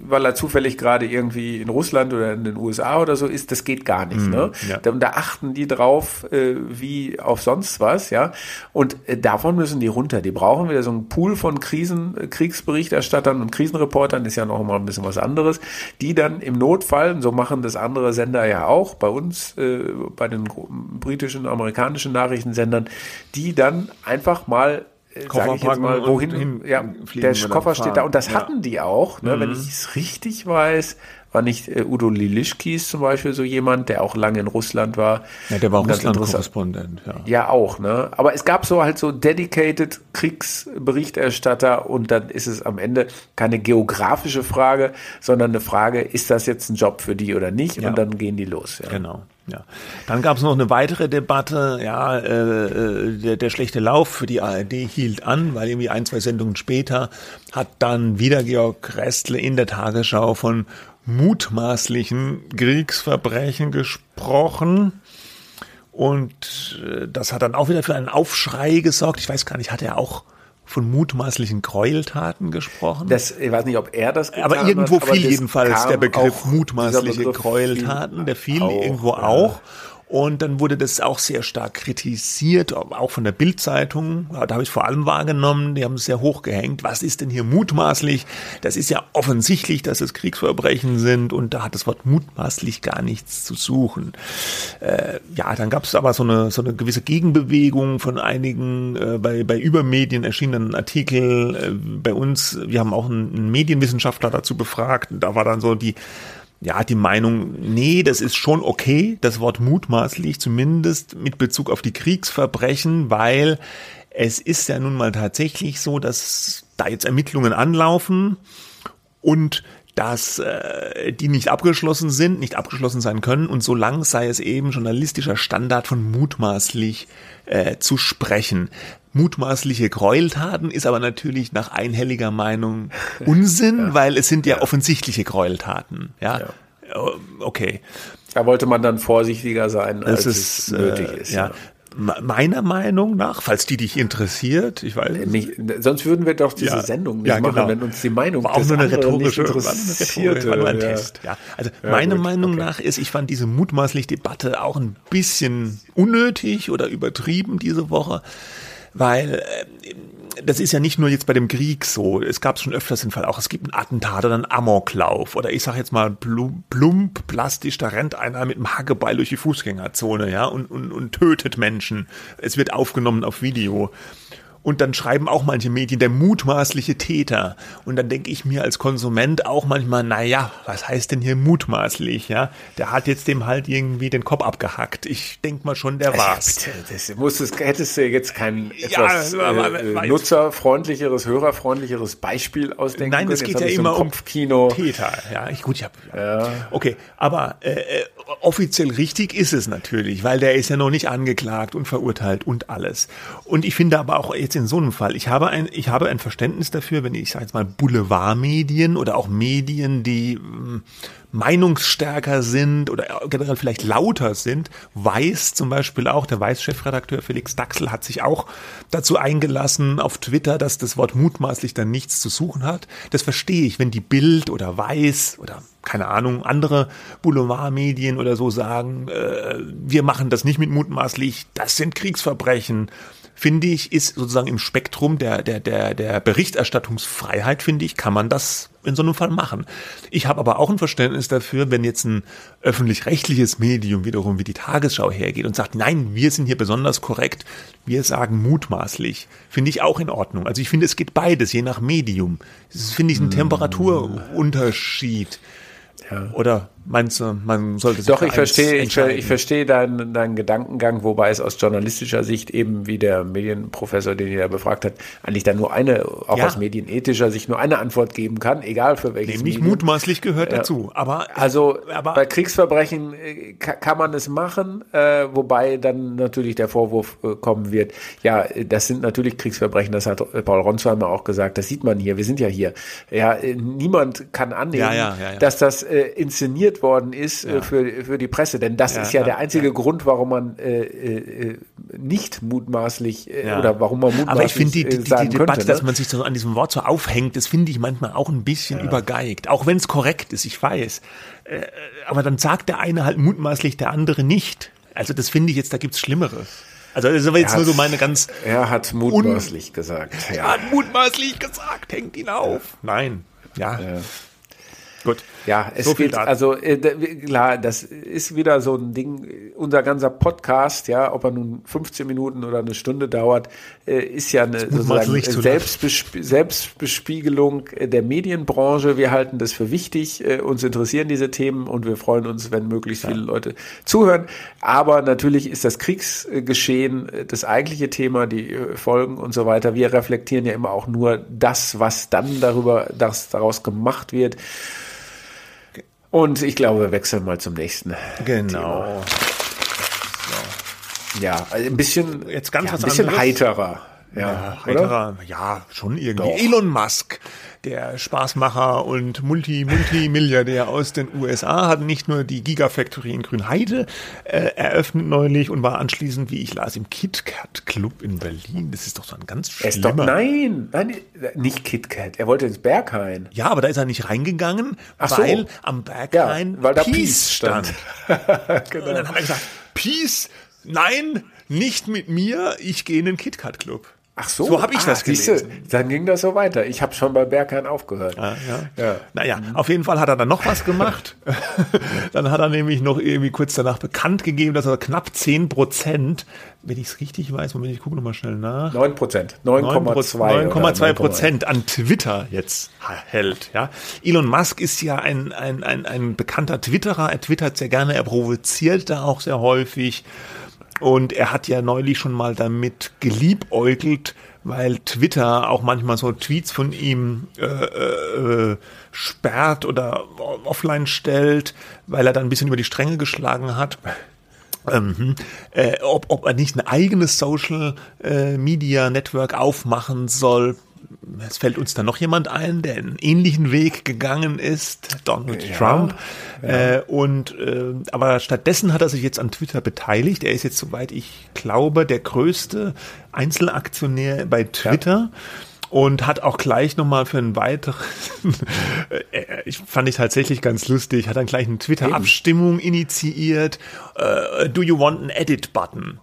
Speaker 1: weil er zufällig gerade irgendwie in Russland oder in den USA oder so ist, das geht gar nicht. Mhm, ne? Ja. Da, da, achten die drauf äh, wie auf sonst was, ja. Und äh, davon müssen die runter. Die brauchen wieder so einen Pool von Krisen, äh, Kriegsberichterstattern und Krisenreportern, ist ja noch mal ein bisschen was anderes, die dann im Not Notfall, so machen das andere Sender ja auch, bei uns, äh, bei den britischen, amerikanischen Nachrichtensendern, die dann einfach mal äh, sage ich jetzt mal, wohin, hin, ja, der Koffer steht da und das ja. hatten die auch, ne, mhm. wenn ich es richtig weiß, war nicht äh, Udo Lilischkis zum Beispiel so jemand, der auch lange in Russland war.
Speaker 2: Ja, der war Russland-Korrespondent, ja.
Speaker 1: Ja, auch, ne? Aber es gab so halt so dedicated Kriegsberichterstatter und dann ist es am Ende keine geografische Frage, sondern eine Frage, ist das jetzt ein Job für die oder nicht? Ja. Und dann gehen die los.
Speaker 2: Ja. Genau. Ja. Dann gab es noch eine weitere Debatte. Ja, äh, äh, der, der schlechte Lauf für die ARD hielt an, weil irgendwie ein, zwei Sendungen später hat dann wieder Georg Restle in der Tagesschau von mutmaßlichen Kriegsverbrechen gesprochen. Und äh, das hat dann auch wieder für einen Aufschrei gesorgt. Ich weiß gar nicht, hat er auch von mutmaßlichen Gräueltaten gesprochen?
Speaker 1: Das, ich weiß nicht, ob er das
Speaker 2: getan Aber irgendwo hat, fiel jedenfalls der Begriff mutmaßliche Begriff Gräueltaten, der fiel auch, irgendwo ja. auch. Und dann wurde das auch sehr stark kritisiert, auch von der Bildzeitung. Da habe ich vor allem wahrgenommen, die haben es sehr hoch gehängt. Was ist denn hier mutmaßlich? Das ist ja offensichtlich, dass es Kriegsverbrechen sind und da hat das Wort mutmaßlich gar nichts zu suchen. Äh, ja, dann gab es aber so eine, so eine gewisse Gegenbewegung von einigen, äh, bei, bei Übermedien erschienenen Artikel. Äh, bei uns, wir haben auch einen, einen Medienwissenschaftler dazu befragt. Da war dann so die ja, die Meinung, nee, das ist schon okay, das Wort mutmaßlich, zumindest mit Bezug auf die Kriegsverbrechen, weil es ist ja nun mal tatsächlich so, dass da jetzt Ermittlungen anlaufen und dass äh, die nicht abgeschlossen sind, nicht abgeschlossen sein können und solange sei es eben journalistischer Standard von mutmaßlich äh, zu sprechen. Mutmaßliche Gräueltaten ist aber natürlich nach einhelliger Meinung Unsinn, ja. weil es sind ja, ja, offensichtliche Gräueltaten. Ja, ja. okay.
Speaker 1: Da wollte man dann vorsichtiger sein, als ist, es nötig äh, ist.
Speaker 2: Ja meiner Meinung nach, falls die dich interessiert, ich weiß
Speaker 1: nicht, sonst würden wir doch diese ja, Sendung nicht ja, machen, genau. wenn uns die Meinung
Speaker 2: war auch nur eine rhetorische, interessiert. War ein ja. Test. Ja, also meine gut, Meinung okay. nach ist, ich fand diese mutmaßlich Debatte auch ein bisschen unnötig oder übertrieben diese Woche, weil äh, das ist ja nicht nur jetzt bei dem Krieg so. Es gab schon öfters den Fall auch, es gibt ein Attentat oder einen Amoklauf oder ich sag jetzt mal plump, plastisch, da rennt einer mit einem Hackebeil durch die Fußgängerzone, ja, und, und, und tötet Menschen. Es wird aufgenommen auf Video. Und dann schreiben auch manche Medien der mutmaßliche Täter. Und dann denke ich mir als Konsument auch manchmal, na ja, was heißt denn hier mutmaßlich? Ja, der hat jetzt dem halt irgendwie den Kopf abgehackt. Ich denke mal schon, der war's.
Speaker 1: Das musstest, hättest du jetzt kein etwas ja, äh, nutzerfreundlicheres, hörerfreundlicheres Beispiel ausdenken
Speaker 2: Nein, es geht ja immer um Kopfkino. Täter. Ja, ich gut, ich habe. Ja. Okay, aber äh, äh, offiziell richtig ist es natürlich, weil der ist ja noch nicht angeklagt und verurteilt und alles. Und ich finde aber auch jetzt jetzt in so einem Fall, ich habe ein, ich habe ein Verständnis dafür, wenn ich, sage jetzt mal, Boulevardmedien oder auch Medien, die hm, meinungsstärker sind oder generell vielleicht lauter sind. Weiß zum Beispiel auch, der Weiß-Chefredakteur Felix Daxel hat sich auch dazu eingelassen auf Twitter, dass das Wort mutmaßlich dann nichts zu suchen hat. Das verstehe ich, wenn die Bild oder Weiß oder keine Ahnung, andere Boulevardmedien oder so sagen, äh, wir machen das nicht mit mutmaßlich, das sind Kriegsverbrechen finde ich, ist sozusagen im Spektrum der, der, der, der Berichterstattungsfreiheit, finde ich, kann man das in so einem Fall machen. Ich habe aber auch ein Verständnis dafür, wenn jetzt ein öffentlich-rechtliches Medium wiederum wie die Tagesschau hergeht und sagt, nein, wir sind hier besonders korrekt, wir sagen mutmaßlich, finde ich auch in Ordnung. Also ich finde, es geht beides, je nach Medium. Das finde ich ein Temperaturunterschied. Ja. Oder meinst du, man sollte sich
Speaker 1: Doch, ich verstehe, ich, ich, verstehe deinen, deinen Gedankengang, wobei es aus journalistischer Sicht eben, wie der Medienprofessor, den ihr da befragt hat, eigentlich da nur eine, auch ja. aus medienethischer Sicht nur eine Antwort geben kann, egal für welches
Speaker 2: Nämlich Medium. mutmaßlich gehört ja. dazu. Aber,
Speaker 1: also, aber, bei Kriegsverbrechen äh, kann man es machen, äh, wobei dann natürlich der Vorwurf äh, kommen wird, ja, das sind natürlich Kriegsverbrechen, das hat Paul Ronsheimer auch gesagt, das sieht man hier, wir sind ja hier. Ja, äh, niemand kann annehmen, dass das äh, inszeniert publiziert worden ist äh, ja. für, für die Presse. Denn das ja, ist ja, ja der einzige Grund, warum man äh, äh, nicht mutmaßlich äh, oder warum man mutmaßlich
Speaker 2: Aber ich finde die, die, die, die Debatte, könnte, ne? dass man sich so an diesem Wort so aufhängt, das finde ich manchmal auch ein bisschen übergeigt. Auch wenn es korrekt ist, ich weiß. Äh, aber dann sagt der eine halt mutmaßlich, der andere nicht. Also das finde ich jetzt, da gibt's Schlimmere. Also das ist aber jetzt nur so meine ganz.
Speaker 1: Er hat mutmaßlich gesagt.
Speaker 2: Ja. Er hat mutmaßlich gesagt, hängt ihn auf. Nein. Ja.
Speaker 1: Gut. Ja, es so geht, also äh, klar, das ist wieder so ein Ding, unser ganzer Podcast, ja, ob er nun 15 Minuten oder eine Stunde dauert, äh, ist ja eine sozusagen Selbstbesp Selbstbespiegelung der Medienbranche. Wir halten das für wichtig, äh, uns interessieren diese Themen und wir freuen uns, wenn möglichst viele ja. Leute zuhören. Aber natürlich ist das Kriegsgeschehen das eigentliche Thema, die Folgen und so weiter. Wir reflektieren ja immer auch nur das, was dann darüber, das daraus gemacht wird. Und ich glaube, wir wechseln mal zum nächsten.
Speaker 2: Genau.
Speaker 1: So. Ja, ein bisschen, jetzt ganz ja, ein bisschen anderes. heiterer.
Speaker 2: Ja, ja heiterer, ja, schon irgendwie. Doch. Elon Musk der Spaßmacher und Multi-Multimilliardär aus den USA hat nicht nur die Gigafactory in Grünheide äh, eröffnet neulich und war anschließend, wie ich las, im KitKat Club in Berlin. Das ist doch so ein ganz schlimmer...
Speaker 1: Doch, nein, nein, nicht KitKat. Er wollte ins Berghain.
Speaker 2: Ja, aber da ist er nicht reingegangen, Ach weil so. am Berghain
Speaker 1: ja, weil da Peace, Peace stand.
Speaker 2: genau. Und dann hat er gesagt, Peace, nein, nicht mit mir, ich gehe in den KitKat Club.
Speaker 1: Ach so, so habe ich ah, das gelesen. Siehste, dann ging das so weiter. Ich habe schon bei Bergheim aufgehört.
Speaker 2: Ah, ja. Ja. Naja, auf jeden Fall hat er dann noch was gemacht. dann hat er nämlich noch irgendwie kurz danach bekannt gegeben, dass er knapp 10 Prozent, wenn ich es richtig weiß, Moment, ich gucke nochmal schnell nach.
Speaker 1: 9 Prozent, 9,2
Speaker 2: 9,2 Prozent an Twitter jetzt hält. Ja, Elon Musk ist ja ein, ein, ein, ein bekannter Twitterer. Er twittert sehr gerne, er provoziert da auch sehr häufig. Und er hat ja neulich schon mal damit geliebäugelt, weil Twitter auch manchmal so Tweets von ihm äh, äh, sperrt oder offline stellt, weil er dann ein bisschen über die Stränge geschlagen hat. Ähm, äh, ob, ob er nicht ein eigenes Social äh, Media Network aufmachen soll, es fällt uns da noch jemand ein, der einen ähnlichen Weg gegangen ist, Donald ja, Trump. Ja. Äh, und äh, aber stattdessen hat er sich jetzt an Twitter beteiligt. Er ist jetzt, soweit ich glaube, der größte Einzelaktionär bei Twitter. Ja und hat auch gleich nochmal für einen weiteren, äh, ich fand ich tatsächlich ganz lustig, hat dann gleich eine Twitter-Abstimmung initiiert. Uh, do you want an Edit-Button?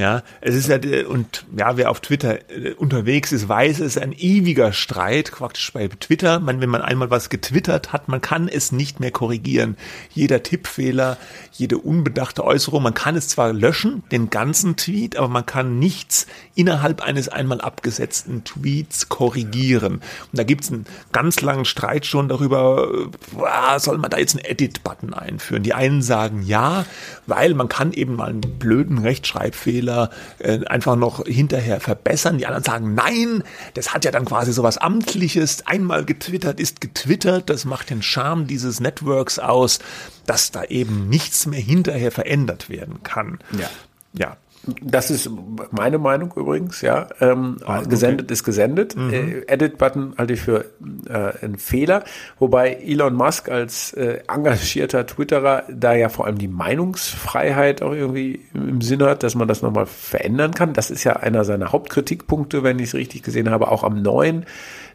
Speaker 2: Ja, es ist ja, und ja, wer auf Twitter äh, unterwegs ist, weiß, es ist ein ewiger Streit, praktisch bei Twitter. Man, wenn man einmal was getwittert hat, man kann es nicht mehr korrigieren. Jeder Tippfehler, jede unbedachte Äußerung, man kann es zwar löschen, den ganzen Tweet, aber man kann nichts innerhalb eines einmal abgesetzten Tweets korrigieren. Und da gibt's einen ganz langen Streit schon darüber, boah, soll man da jetzt einen Edit-Button einführen? Die einen sagen ja, weil man kann eben mal einen blöden Rechtschreibfehler Fehler äh, einfach noch hinterher verbessern. Die anderen sagen, nein, das hat ja dann quasi sowas Amtliches. Einmal getwittert ist getwittert. Das macht den Charme dieses Networks aus, dass da eben nichts mehr hinterher verändert werden kann.
Speaker 1: Ja. Ja, das ist meine Meinung übrigens, ja. Ähm, ah, gesendet okay. ist gesendet. Mhm. Äh, Edit-Button halte ich für äh, einen Fehler. Wobei Elon Musk als äh, engagierter Twitterer da ja vor allem die Meinungsfreiheit auch irgendwie im Sinn hat, dass man das nochmal verändern kann. Das ist ja einer seiner Hauptkritikpunkte, wenn ich es richtig gesehen habe, auch am neuen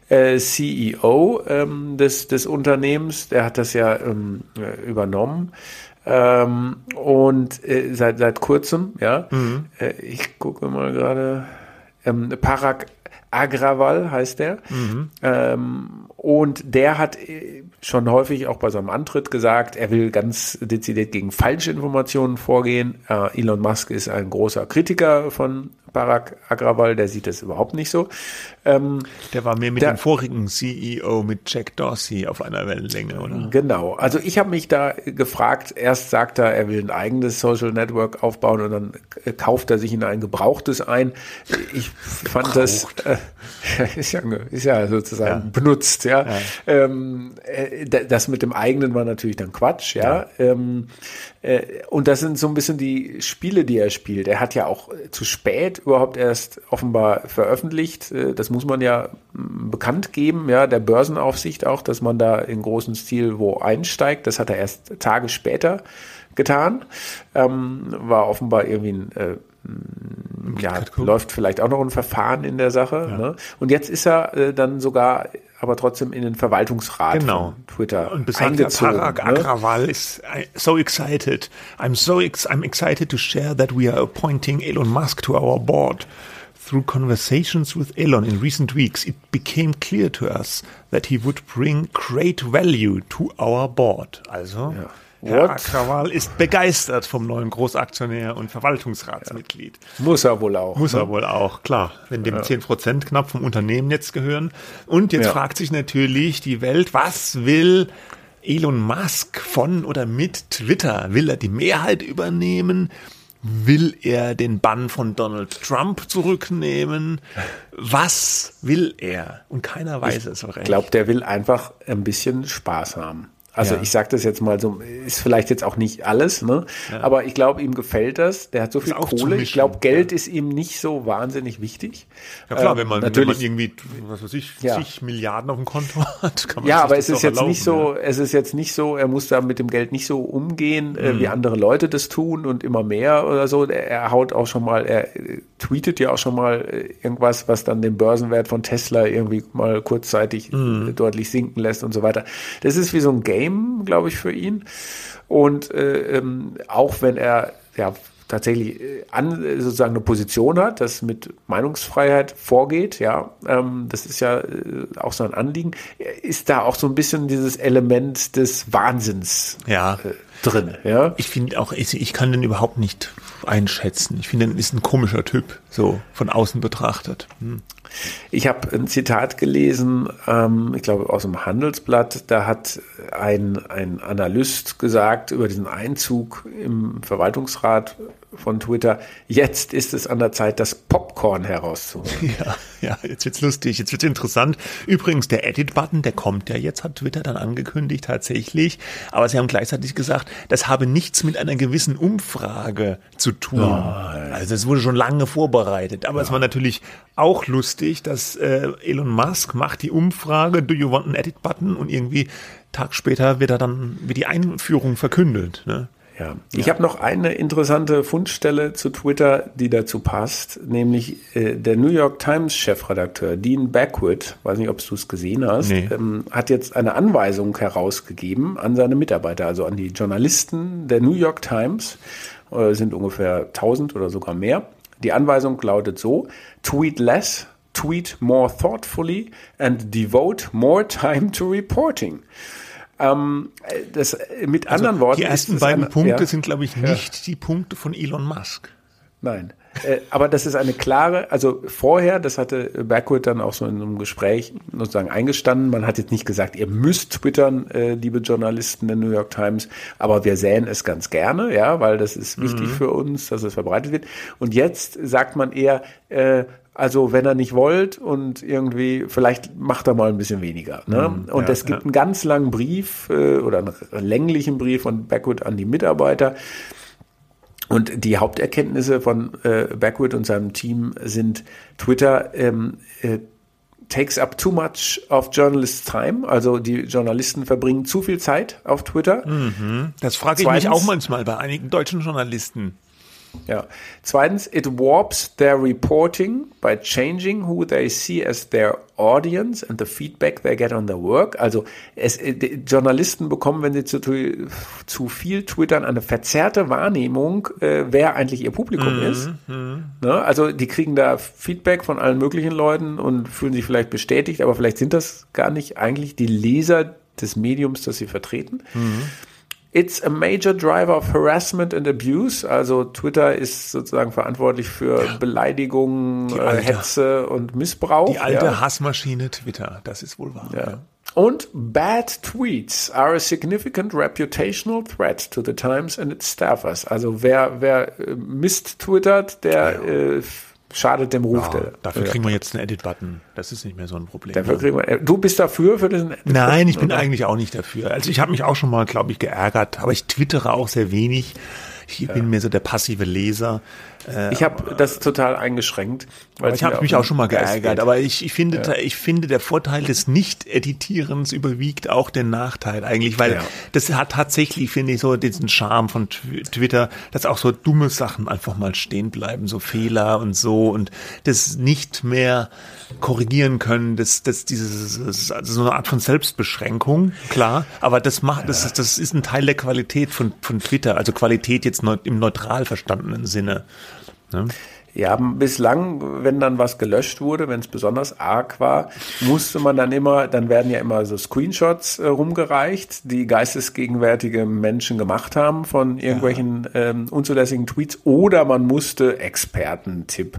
Speaker 1: äh, CEO ähm, des, des Unternehmens. Der hat das ja ähm, äh, übernommen. Ähm, und äh, seit, seit kurzem, ja. Mhm. Äh, ich gucke mal gerade. ähm, Parag Agrawal heißt der. Mhm. Ähm, und der hat äh, schon häufig auch bei seinem Antritt gesagt, er will ganz dezidiert gegen Falschinformationen vorgehen. Äh, Elon Musk ist ein großer Kritiker von Barack Agrawal, der sieht das überhaupt nicht so.
Speaker 2: Ähm, der war mehr mit der, dem vorigen CEO, mit Jack Dorsey auf einer Wellenlänge, oder?
Speaker 1: Genau. Also ich habe mich da gefragt, erst sagt er, er will ein eigenes Social Network aufbauen und dann kauft er sich in ein gebrauchtes ein. Ich fand Gebraucht. das, äh, ist, ja, ist ja sozusagen ja. benutzt, ja. ja. Ähm, äh, das mit dem eigenen war natürlich dann Quatsch, ja. ja. Ähm, äh, und das sind so ein bisschen die Spiele, die er spielt. Er hat ja auch zu spät überhaupt erst offenbar veröffentlicht. Äh, das muss man ja mm, bekannt geben, ja, der Börsenaufsicht auch, dass man da in großem Stil wo einsteigt. Das hat er erst Tage später getan. Ähm, war offenbar irgendwie ein äh, mm, ja, läuft vielleicht auch noch ein Verfahren in der Sache. Ja. Ne? Und jetzt ist er äh, dann sogar aber trotzdem in den Verwaltungsrat
Speaker 2: genau.
Speaker 1: von Twitter
Speaker 2: und eingezogen. Parag ne? Agrawal is so excited. I'm so ex I'm excited to share that we are appointing Elon Musk to our board. Through conversations with Elon in recent weeks, it became clear to us that he would bring great value to our board. Also, ja. Herr Akrawal ist begeistert vom neuen Großaktionär und Verwaltungsratsmitglied.
Speaker 1: Ja. Muss er wohl auch.
Speaker 2: Muss ne? er wohl auch, klar. Wenn dem zehn ja. Prozent knapp vom Unternehmen jetzt gehören. Und jetzt fragt sich natürlich die Welt, was will Elon Musk von oder mit Twitter? Will er die Mehrheit übernehmen? Will er den Bann von Donald Trump zurücknehmen? Was will er? Und keiner weiß ich es so recht.
Speaker 1: Ich glaube, der will einfach ein bisschen Spaß haben. Also ja. ich sage das jetzt mal so, ist vielleicht jetzt auch nicht alles, ne? Ja. Aber ich glaube, ihm gefällt das. Der hat so viel Kohle. Ich glaube, Geld ja. ist ihm nicht so wahnsinnig wichtig.
Speaker 2: Ja klar, ähm, wenn, man, natürlich, wenn man irgendwie, was weiß ich, zig Milliarden auf dem Konto hat,
Speaker 1: kann man Ja, aber es ist jetzt nicht so, es ist jetzt nicht so, er muss da mit dem Geld nicht so umgehen, äh, mhm. wie andere Leute das tun und immer mehr oder so. Er, er haut auch schon mal, er äh, tweetet ja auch schon mal äh, irgendwas, was dann den Börsenwert von Tesla irgendwie mal kurzzeitig mhm. deutlich sinken lässt und so weiter. Das ist wie so ein Game Game, glaube ich, für ihn. Und äh, ähm, auch wenn er ja tatsächlich äh, an, sozusagen eine Position hat, das mit Meinungsfreiheit vorgeht, ja, ähm, das ist ja äh, auch so ein Anliegen, ist da auch so ein bisschen dieses Element des Wahnsinns
Speaker 2: ja. äh, drin, ja. Ich finde auch, ich, ich kann den überhaupt nicht einschätzen. Ich finde, er ist ein komischer Typ, so von außen betrachtet. Hm.
Speaker 1: Ich habe ein Zitat gelesen, ähm, ich glaube aus dem Handelsblatt, da hat ein, ein Analyst gesagt über diesen Einzug im Verwaltungsrat von Twitter, jetzt ist es an der Zeit, das Popcorn herauszuholen.
Speaker 2: Ja, ja, jetzt wird's lustig, jetzt wird's interessant. Übrigens, der Edit-Button, der kommt ja jetzt, hat Twitter dann angekündigt tatsächlich. Aber sie haben gleichzeitig gesagt, das habe nichts mit einer gewissen Umfrage zu tun. Oh, also es wurde schon lange vorbereitet. Aber ja. es war natürlich auch lustig, dass äh, Elon Musk macht die Umfrage, do you want an Edit-Button? Und irgendwie Tag später wird er dann, wie die Einführung verkündet. Ne?
Speaker 1: Ja, ich ja. habe noch eine interessante Fundstelle zu Twitter, die dazu passt, nämlich äh, der New York Times Chefredakteur Dean Backwood, weiß nicht, ob du es gesehen hast, nee. ähm, hat jetzt eine Anweisung herausgegeben an seine Mitarbeiter, also an die Journalisten der New York Times, äh, sind ungefähr 1000 oder sogar mehr. Die Anweisung lautet so: Tweet less, tweet more thoughtfully and devote more time to reporting. Ähm, das, mit also anderen Worten.
Speaker 2: Die ersten beiden eine, Punkte ja, sind, glaube ich, nicht ja. die Punkte von Elon Musk.
Speaker 1: Nein. Äh, aber das ist eine klare, also vorher, das hatte Backwood dann auch so in einem Gespräch sozusagen eingestanden. Man hat jetzt nicht gesagt, ihr müsst twittern, äh, liebe Journalisten der New York Times, aber wir säen es ganz gerne, ja, weil das ist wichtig mhm. für uns, dass es verbreitet wird. Und jetzt sagt man eher, äh, also wenn er nicht wollt und irgendwie, vielleicht macht er mal ein bisschen weniger. Ne? Mhm, und ja, es gibt ja. einen ganz langen Brief äh, oder einen länglichen Brief von Backwood an die Mitarbeiter. Und die Haupterkenntnisse von äh, Backwood und seinem Team sind Twitter ähm, äh, takes up too much of journalists' time. Also die Journalisten verbringen zu viel Zeit auf Twitter.
Speaker 2: Mhm. Das frage ich Zweitens, mich auch manchmal bei einigen deutschen Journalisten.
Speaker 1: Ja. Zweitens, it warps their reporting by changing who they see as their audience and the feedback they get on their work. Also es, äh, Journalisten bekommen, wenn sie zu, zu viel twittern, eine verzerrte Wahrnehmung, äh, wer eigentlich ihr Publikum mhm, ist. Mhm. Ne? Also die kriegen da Feedback von allen möglichen Leuten und fühlen sich vielleicht bestätigt, aber vielleicht sind das gar nicht eigentlich die Leser des Mediums, das sie vertreten. Mhm. It's a major driver of harassment and abuse. Also Twitter ist sozusagen verantwortlich für ja. Beleidigungen, äh, Hetze und Missbrauch.
Speaker 2: Die alte ja. Hassmaschine Twitter, das ist wohl wahr. Ja.
Speaker 1: Und bad tweets are a significant reputational threat to the Times and its staffers. Also wer, wer äh, Mist twittert, der äh, schadet dem Ruf. Ja,
Speaker 2: der, dafür kriegen wir jetzt einen Edit-Button. Das ist nicht mehr so ein Problem.
Speaker 1: Dafür kriegen wir, du bist dafür für diesen
Speaker 2: Edit-Button? Nein, ich bin oder? eigentlich auch nicht dafür. Also ich habe mich auch schon mal, glaube ich, geärgert, aber ich twittere auch sehr wenig. Ich ja. bin mehr so der passive Leser.
Speaker 1: Äh, ich habe das total eingeschränkt.
Speaker 2: Weil ich habe mich auch schon mal geärgert, aber ich, ich finde, ja. ich finde, der Vorteil des Nicht-Editierens überwiegt auch den Nachteil eigentlich, weil ja. das hat tatsächlich, finde ich, so diesen Charme von Twitter, dass auch so dumme Sachen einfach mal stehen bleiben, so Fehler und so und das nicht mehr korrigieren können, das, das, dieses, also so eine Art von Selbstbeschränkung, klar, aber das macht, das, ist, das ist ein Teil der Qualität von, von Twitter, also Qualität jetzt im neutral verstandenen Sinne.
Speaker 1: Ne? Ja, bislang, wenn dann was gelöscht wurde, wenn es besonders arg war, musste man dann immer, dann werden ja immer so Screenshots äh, rumgereicht, die geistesgegenwärtige Menschen gemacht haben von irgendwelchen ja. ähm, unzulässigen Tweets, oder man musste Expertentipp,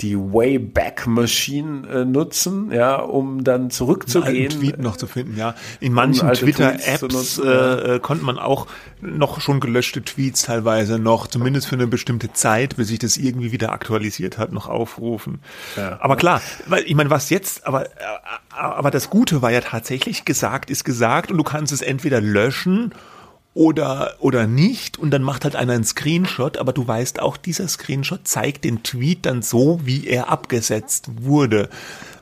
Speaker 1: die Wayback Machine äh, nutzen, ja, um dann zurückzugehen.
Speaker 2: Einen Tweet noch zu finden, ja. In manchen um Twitter-Apps äh, äh, konnte man auch noch schon gelöschte Tweets teilweise noch, zumindest für eine bestimmte Zeit, bis sich das irgendwie wieder aktualisiert aktualisiert hat, noch aufrufen. Ja. Aber klar, weil ich meine, was jetzt, aber, aber das Gute war ja tatsächlich, gesagt ist gesagt und du kannst es entweder löschen oder, oder nicht und dann macht halt einer einen Screenshot, aber du weißt auch, dieser Screenshot zeigt den Tweet dann so, wie er abgesetzt wurde.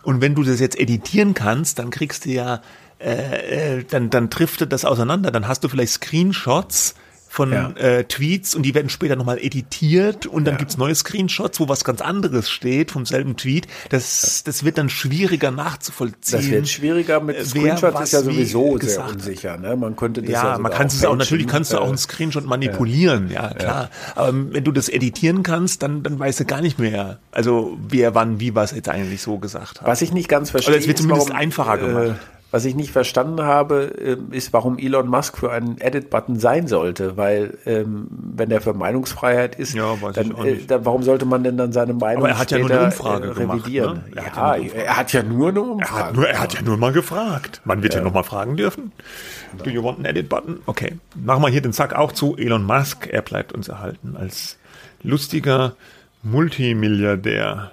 Speaker 2: Und wenn du das jetzt editieren kannst, dann kriegst du ja, äh, äh dann, dann trifft das auseinander. Dann hast du vielleicht Screenshots, von ja. äh, Tweets und die werden später nochmal editiert und dann ja. gibt's neue Screenshots, wo was ganz anderes steht vom selben Tweet. Das, das wird dann schwieriger nachzuvollziehen. Das
Speaker 1: wird schwieriger mit Screenshots ist ja sowieso sehr unsicher. Ne? Man könnte das
Speaker 2: ja, ja man kann es auch natürlich kannst du auch einen Screenshot manipulieren, ja, klar. Aber wenn du das editieren kannst, dann dann weißt du gar nicht mehr, also wer wann wie was jetzt eigentlich so gesagt hat.
Speaker 1: Was ich nicht ganz verstehe,
Speaker 2: Oder es wird zumindest warum, einfacher gemacht. Äh,
Speaker 1: was ich nicht verstanden habe, ähm, ist, warum Elon Musk für einen Edit-Button sein sollte, weil ähm, wenn er für Meinungsfreiheit ist, ja, dann, äh, dann, warum sollte man denn dann seine Meinung
Speaker 2: Aber er hat ja nur eine Umfrage äh, revidieren?
Speaker 1: Gemacht, ne? er, ja, hat ja er hat ja nur eine Umfrage.
Speaker 2: Er hat, nur, er hat ja nur mal gefragt. Man wird ja, ja noch mal fragen dürfen. Genau. Do you want an Edit-Button? Okay, machen wir hier den Zack auch zu. Elon Musk, er bleibt uns erhalten als lustiger Multimilliardär.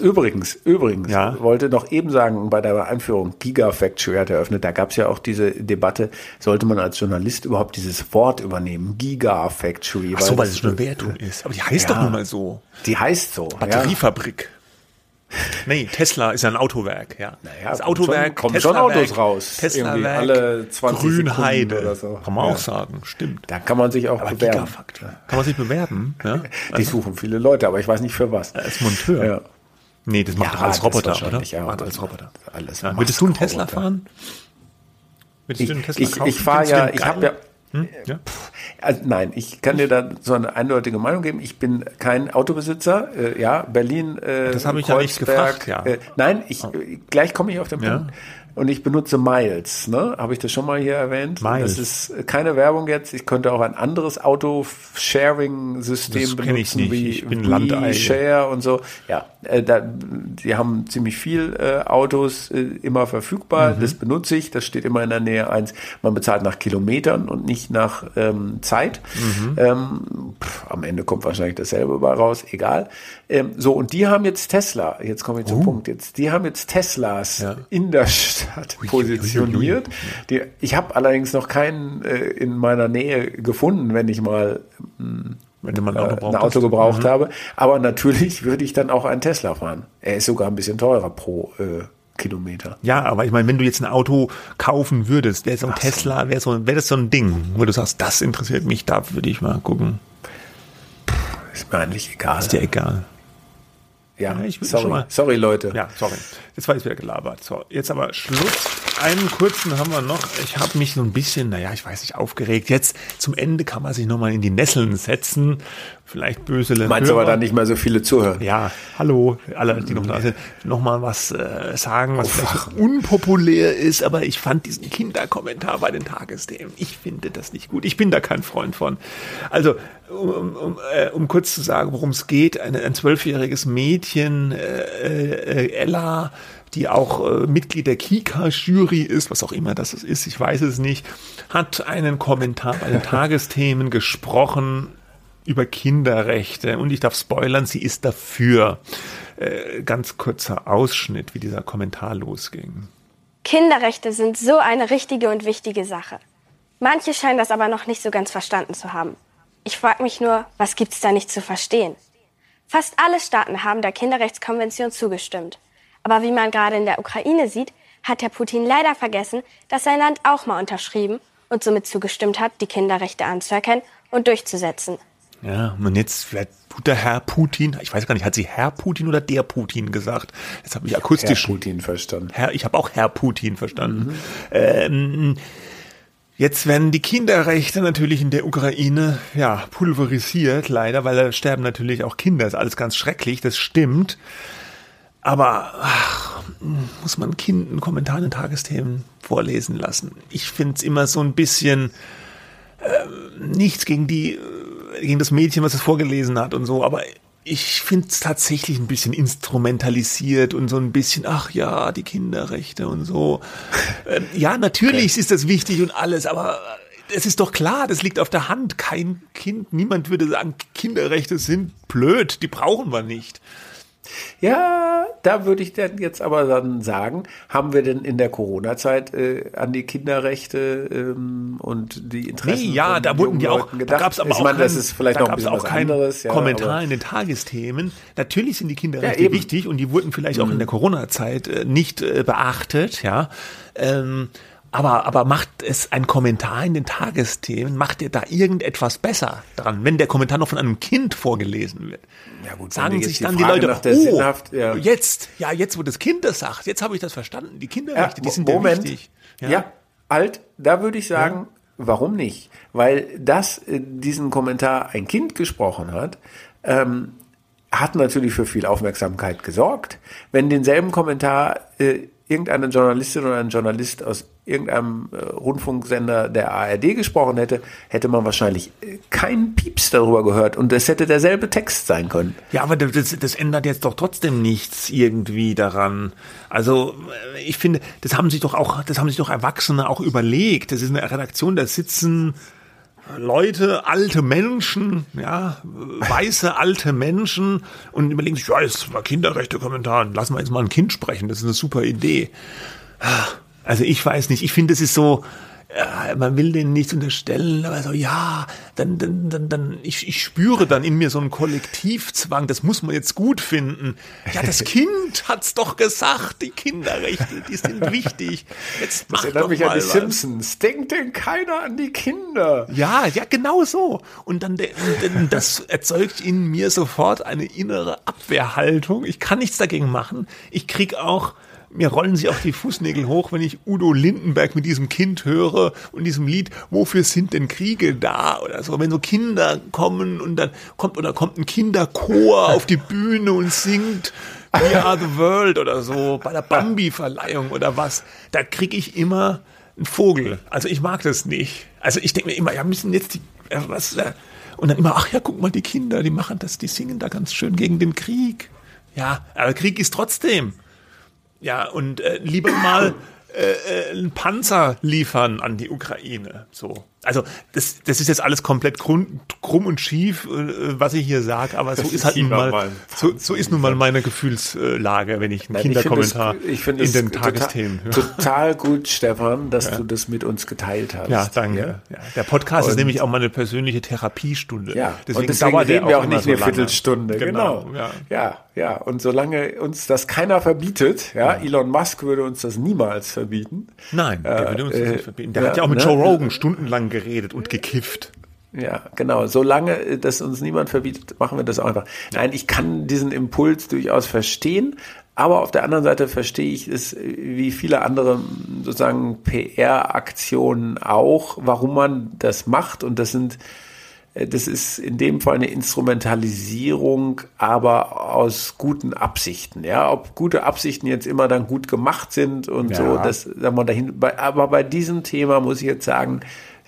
Speaker 1: Übrigens, übrigens, ja? wollte noch eben sagen, bei der Einführung Gigafactory hat eröffnet, da gab es ja auch diese Debatte, sollte man als Journalist überhaupt dieses Wort übernehmen, Gigafactory.
Speaker 2: Ach so, weil es eine Wertung ist. Aber die heißt ja, doch nun mal so.
Speaker 1: Die heißt so.
Speaker 2: Batteriefabrik. Ja. Nee, Tesla ist ja ein Autowerk, ja.
Speaker 1: Naja, das Autowerk, kommen schon, kommen schon Autos raus.
Speaker 2: Tesla Werk, alle 20 Grünheide oder so. Kann man ja. auch sagen, stimmt.
Speaker 1: Da kann man sich auch aber bewerben.
Speaker 2: Kann man sich bewerben? Ja?
Speaker 1: Die also, suchen viele Leute, aber ich weiß nicht für was.
Speaker 2: Als Monteur. Ja. Nee, das macht ja, doch alles Roboter, oder? Ja, macht alles Roboter. Alles ja. Würdest du einen Tesla Roboter. fahren?
Speaker 1: Würdest ich, du einen Tesla ich, kaufen? Ich fahre ja, ich habe ja, hm? ja? Also nein, ich kann dir da so eine eindeutige Meinung geben. Ich bin kein Autobesitzer. Äh, ja, Berlin, äh,
Speaker 2: Das habe ich ja nicht gefragt, ja.
Speaker 1: Äh, nein, ich, oh. gleich komme ich auf den Punkt. Und ich benutze Miles. Ne? Habe ich das schon mal hier erwähnt? Miles. Das ist keine Werbung jetzt. Ich könnte auch ein anderes Auto-Sharing-System benutzen, wie ich bin wie Share und so. Ja, äh, da, die haben ziemlich viel äh, Autos äh, immer verfügbar. Mhm. Das benutze ich. Das steht immer in der Nähe eins. Man bezahlt nach Kilometern und nicht nach ähm, Zeit. Mhm. Ähm, pff, am Ende kommt wahrscheinlich dasselbe bei raus. Egal. Ähm, so und die haben jetzt Tesla. Jetzt komme ich zum uh. Punkt. Jetzt die haben jetzt Teslas ja. in der Stadt hat positioniert. Die, ich habe allerdings noch keinen äh, in meiner Nähe gefunden, wenn ich mal mh, wenn man ein Auto, äh, ein Auto gebraucht mhm. habe. Aber natürlich würde ich dann auch einen Tesla fahren. Er ist sogar ein bisschen teurer pro äh, Kilometer.
Speaker 2: Ja, aber ich meine, wenn du jetzt ein Auto kaufen würdest, wäre so ein Ach Tesla, wäre so, wär das so ein Ding, wo du sagst, das interessiert mich, da würde ich mal gucken.
Speaker 1: Ist mir eigentlich egal.
Speaker 2: Ist dir egal.
Speaker 1: Ja,
Speaker 2: Ja, ich
Speaker 1: sorry.
Speaker 2: schon mal-
Speaker 1: sorry, Leute.
Speaker 2: Ja, sorry. Jetzt war jetzt wieder gelabert. So, jetzt aber Schluss. Einen kurzen haben wir noch. Ich habe mich so ein bisschen, naja, ich weiß nicht, aufgeregt. Jetzt zum Ende kann man sich nochmal in die Nesseln setzen. Vielleicht böse
Speaker 1: Meinst du aber dann nicht mehr so viele zuhören?
Speaker 2: Ja, hallo, alle, die noch da sind, nochmal was äh, sagen, was vielleicht unpopulär ist, aber ich fand diesen Kinderkommentar bei den Tagesthemen, ich finde das nicht gut. Ich bin da kein Freund von. Also, um, um, äh, um kurz zu sagen, worum es geht, eine, ein zwölfjähriges Mädchen, äh, äh, Ella, die auch äh, Mitglied der Kika-Jury ist, was auch immer das ist, ich weiß es nicht, hat einen Kommentar bei den Tagesthemen gesprochen über Kinderrechte und ich darf spoilern, sie ist dafür. Äh, ganz kurzer Ausschnitt, wie dieser Kommentar losging.
Speaker 3: Kinderrechte sind so eine richtige und wichtige Sache. Manche scheinen das aber noch nicht so ganz verstanden zu haben. Ich frage mich nur, was gibt's da nicht zu verstehen? Fast alle Staaten haben der Kinderrechtskonvention zugestimmt. Aber wie man gerade in der Ukraine sieht, hat Herr Putin leider vergessen, dass sein Land auch mal unterschrieben und somit zugestimmt hat, die Kinderrechte anzuerkennen und durchzusetzen.
Speaker 2: Ja, und jetzt vielleicht tut der Herr Putin, ich weiß gar nicht, hat sie Herr Putin oder der Putin gesagt? Jetzt habe ich
Speaker 1: Herr
Speaker 2: akustisch
Speaker 1: Putin verstanden.
Speaker 2: Herr, ich habe auch Herr Putin verstanden. Ähm, jetzt werden die Kinderrechte natürlich in der Ukraine ja pulverisiert, leider, weil da sterben natürlich auch Kinder. Das ist alles ganz schrecklich, das stimmt. Aber ach, muss man Kind einen Kommentar in Tagesthemen vorlesen lassen? Ich finde es immer so ein bisschen ähm, nichts gegen die, äh, gegen das Mädchen, was es vorgelesen hat und so, aber ich finde es tatsächlich ein bisschen instrumentalisiert und so ein bisschen, ach ja, die Kinderrechte und so. Ähm, ja, natürlich ist das wichtig und alles, aber es ist doch klar, das liegt auf der Hand. Kein Kind, niemand würde sagen, Kinderrechte sind blöd, die brauchen wir nicht.
Speaker 1: Ja, da würde ich dann jetzt aber dann sagen, haben wir denn in der Corona-Zeit äh, an die Kinderrechte ähm, und die Interessen
Speaker 2: Nee, ja, da wurden die auch, da
Speaker 1: gedacht?
Speaker 2: gab es aber
Speaker 1: ich
Speaker 2: auch
Speaker 1: meine,
Speaker 2: kein,
Speaker 1: das ist vielleicht
Speaker 2: da
Speaker 1: noch ein
Speaker 2: gab's
Speaker 1: bisschen
Speaker 2: auch kein
Speaker 1: anderes. Ja,
Speaker 2: Kommentar in den Tagesthemen. Natürlich sind die Kinderrechte
Speaker 1: Ja,
Speaker 2: wichtig und die wurden vielleicht auch in der Corona-Zeit äh, nicht äh, beachtet, ja. Ähm, aber, aber macht es ein Kommentar in den Tagesthemen, macht ihr da irgendetwas besser dran, wenn der Kommentar noch von einem Kind vorgelesen wird?
Speaker 1: Ja gut,
Speaker 2: Sagen sich
Speaker 1: die
Speaker 2: dann die
Speaker 1: Frage
Speaker 2: Leute,
Speaker 1: nach der
Speaker 2: oh,
Speaker 1: Sinnhaft- ja.
Speaker 2: jetzt, ja, jetzt, wo das Kind das sagt, jetzt habe ich das verstanden. Die Kinderrechte, die sind
Speaker 1: Moment.
Speaker 2: ja wichtig.
Speaker 1: Ja. alt, da würde ich sagen, warum nicht? Weil das, äh, diesen Kommentar ein Kind gesprochen hat, ähm, hat natürlich für viel Aufmerksamkeit gesorgt. Wenn denselben Kommentar äh, irgendeine Journalistin oder ein Journalist aus irgendeinem äh, Rundfunksender der ARD gesprochen hätte, hätte man wahrscheinlich äh, keinen Pieps darüber gehört und es hätte derselbe Text sein können.
Speaker 2: Ja, aber das, das ändert jetzt doch trotzdem nichts irgendwie daran. Also äh, ich finde, das haben sich doch auch, das haben sich doch Erwachsene auch überlegt. Das ist eine Redaktion, da sitzen Leute, alte Menschen, ja, weiße alte Menschen und überlegen sich, ja, jetzt war Kinderrechte-Kommentar, lassen wir jetzt mal ein Kind sprechen, das ist eine super Idee. Also ich weiß nicht, ich finde, es ist so, ja, man will denen nichts unterstellen, aber so, ja, dann, dann, dann, dann, ich, ich spüre dann in mir so einen Kollektivzwang, das muss man jetzt gut finden. Ja, das Kind hat's doch gesagt, die Kinderrechte, die sind wichtig. Jetzt mach
Speaker 1: Das erinnert
Speaker 2: doch
Speaker 1: mich
Speaker 2: mal
Speaker 1: an die
Speaker 2: was.
Speaker 1: Simpsons. Denkt denn keiner an die Kinder?
Speaker 2: Ja, ja, genau so. Und dann, denn das erzeugt in mir sofort eine innere Abwehrhaltung. Ich kann nichts dagegen machen. Ich krieg auch, mir rollen sich auch die Fußnägel hoch, wenn ich Udo Lindenberg mit diesem Kind höre und diesem Lied, wofür sind denn Kriege da oder so. Wenn so Kinder kommen und dann kommt oder kommt ein Kinderchor auf die Bühne und singt We Are the World oder so bei der Bambi-Verleihung oder was, da krieg ich immer ein Vogel. Also ich mag das nicht. Also ich denke mir immer, ja, müssen jetzt die, was, und dann immer, ach ja, guck mal, die Kinder, die machen das, die singen da ganz schön gegen den Krieg. Ja, aber Krieg ist trotzdem. Ja, und äh, lieber mal äh, äh, einen Panzer liefern an die Ukraine. So. Also das, das ist jetzt alles komplett krumm, krumm und schief, äh, was ich hier sage, aber so ist halt nun mal,
Speaker 1: mal
Speaker 2: so, so ist nun mal meine Gefühlslage, wenn ich einen
Speaker 1: Nein, ich es-
Speaker 2: Kinderkommentar
Speaker 1: ich
Speaker 2: in den
Speaker 1: total-
Speaker 2: Tagesthemen höre.
Speaker 1: Total gut, Stefan, dass du das mit uns geteilt hast.
Speaker 2: Ja, danke. Ja. Der Podcast ist
Speaker 1: Und-
Speaker 2: nämlich auch meine persönliche Therapiestunde.
Speaker 1: Ja,
Speaker 2: deswegen,
Speaker 1: und deswegen
Speaker 2: dauert
Speaker 1: reden wir auch nicht
Speaker 2: so
Speaker 1: eine
Speaker 2: lange.
Speaker 1: Viertelstunde. Genau.
Speaker 2: Genau, ja.
Speaker 1: ja, ja. Und solange uns das keiner verbietet, ja, Elon Musk würde uns das niemals verbieten.
Speaker 2: Nein, der
Speaker 1: Äh,
Speaker 2: würde uns das
Speaker 1: äh,
Speaker 2: nicht verbieten. Der
Speaker 1: ja,
Speaker 2: hat ja auch mit
Speaker 1: ne?
Speaker 2: Joe Rogan stundenlang geredet und gekifft.
Speaker 1: Ja, genau. Solange äh, das uns niemand verbietet, machen wir das auch einfach. Nein, ich kann diesen Impuls durchaus verstehen, aber auf der anderen Seite verstehe ich es wie viele andere sozusagen PR-Aktionen auch, warum man das macht. Und das sind, äh, das ist in dem Fall eine Instrumentalisierung, aber aus guten Absichten. Ja, ob gute Absichten jetzt immer dann gut gemacht sind und
Speaker 2: Ja.
Speaker 1: so, das sagen wir dahin. Aber bei diesem Thema muss ich jetzt sagen,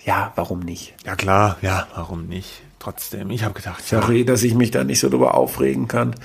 Speaker 1: ja, warum nicht?
Speaker 2: Ja klar, ja, warum nicht? Trotzdem, ich habe gedacht, ja,
Speaker 1: Sorry, dass ich mich da nicht so drüber aufregen kann.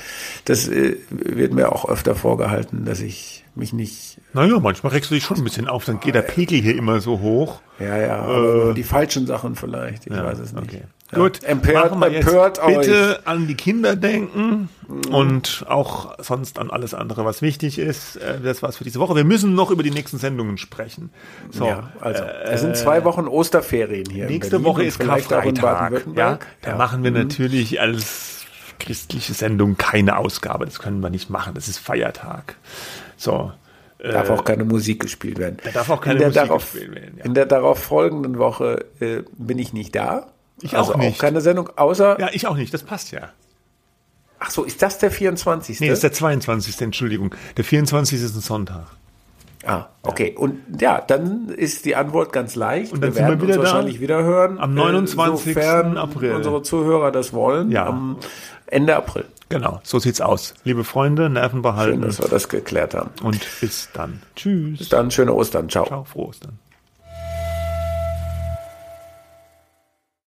Speaker 1: Das äh, wird mir auch öfter vorgehalten, dass ich mich nicht,
Speaker 2: naja, manchmal regst du dich schon ein bisschen auf, dann geht der Pegel hier immer so hoch.
Speaker 1: ja, ja, aber die falschen Sachen vielleicht, ich weiß es nicht.
Speaker 2: Okay. Gut,
Speaker 1: empört,
Speaker 2: machen wir jetzt
Speaker 1: empört
Speaker 2: bitte an die Kinder denken und auch sonst an alles andere, was wichtig ist. Äh, Das war's für diese Woche. Wir müssen noch über die nächsten Sendungen sprechen. So,
Speaker 1: Ja, also, es sind zwei Wochen Osterferien hier.
Speaker 2: äh, nächste Woche ist Karfreitag. Ja, da
Speaker 1: Ja.
Speaker 2: machen wir natürlich als christliche Sendung keine Ausgabe. Das können wir nicht machen. Das ist Feiertag. So.
Speaker 1: Darf auch keine Musik gespielt werden.
Speaker 2: Da darf auch keine Musik
Speaker 1: darauf,
Speaker 2: gespielt werden, ja.
Speaker 1: In der darauf folgenden Woche äh, bin ich nicht da.
Speaker 2: Ich
Speaker 1: also
Speaker 2: auch nicht.
Speaker 1: auch keine Sendung, außer,
Speaker 2: Ja, ich auch nicht. Das passt ja.
Speaker 1: ach so, ist das der 24.?
Speaker 2: Nee, das ist der 22. Entschuldigung. Der 24. ist ein Sonntag.
Speaker 1: Ah, okay. Und ja, dann ist die Antwort ganz leicht.
Speaker 2: Und dann
Speaker 1: wir
Speaker 2: sind wir
Speaker 1: werden
Speaker 2: wieder
Speaker 1: uns wahrscheinlich wieder hören.
Speaker 2: am
Speaker 1: äh,
Speaker 2: 29.
Speaker 1: sofern
Speaker 2: April.
Speaker 1: unsere Zuhörer das wollen.
Speaker 2: Ja.
Speaker 1: Am Ende April.
Speaker 2: Genau, so sieht's aus. Liebe Freunde, Nerven
Speaker 1: Schön,
Speaker 2: behalten
Speaker 1: dass wir das geklärt haben.
Speaker 2: und bis dann. Tschüss.
Speaker 1: Bis dann, schöne Ostern. Ciao.
Speaker 2: Ciao, frohe Ostern.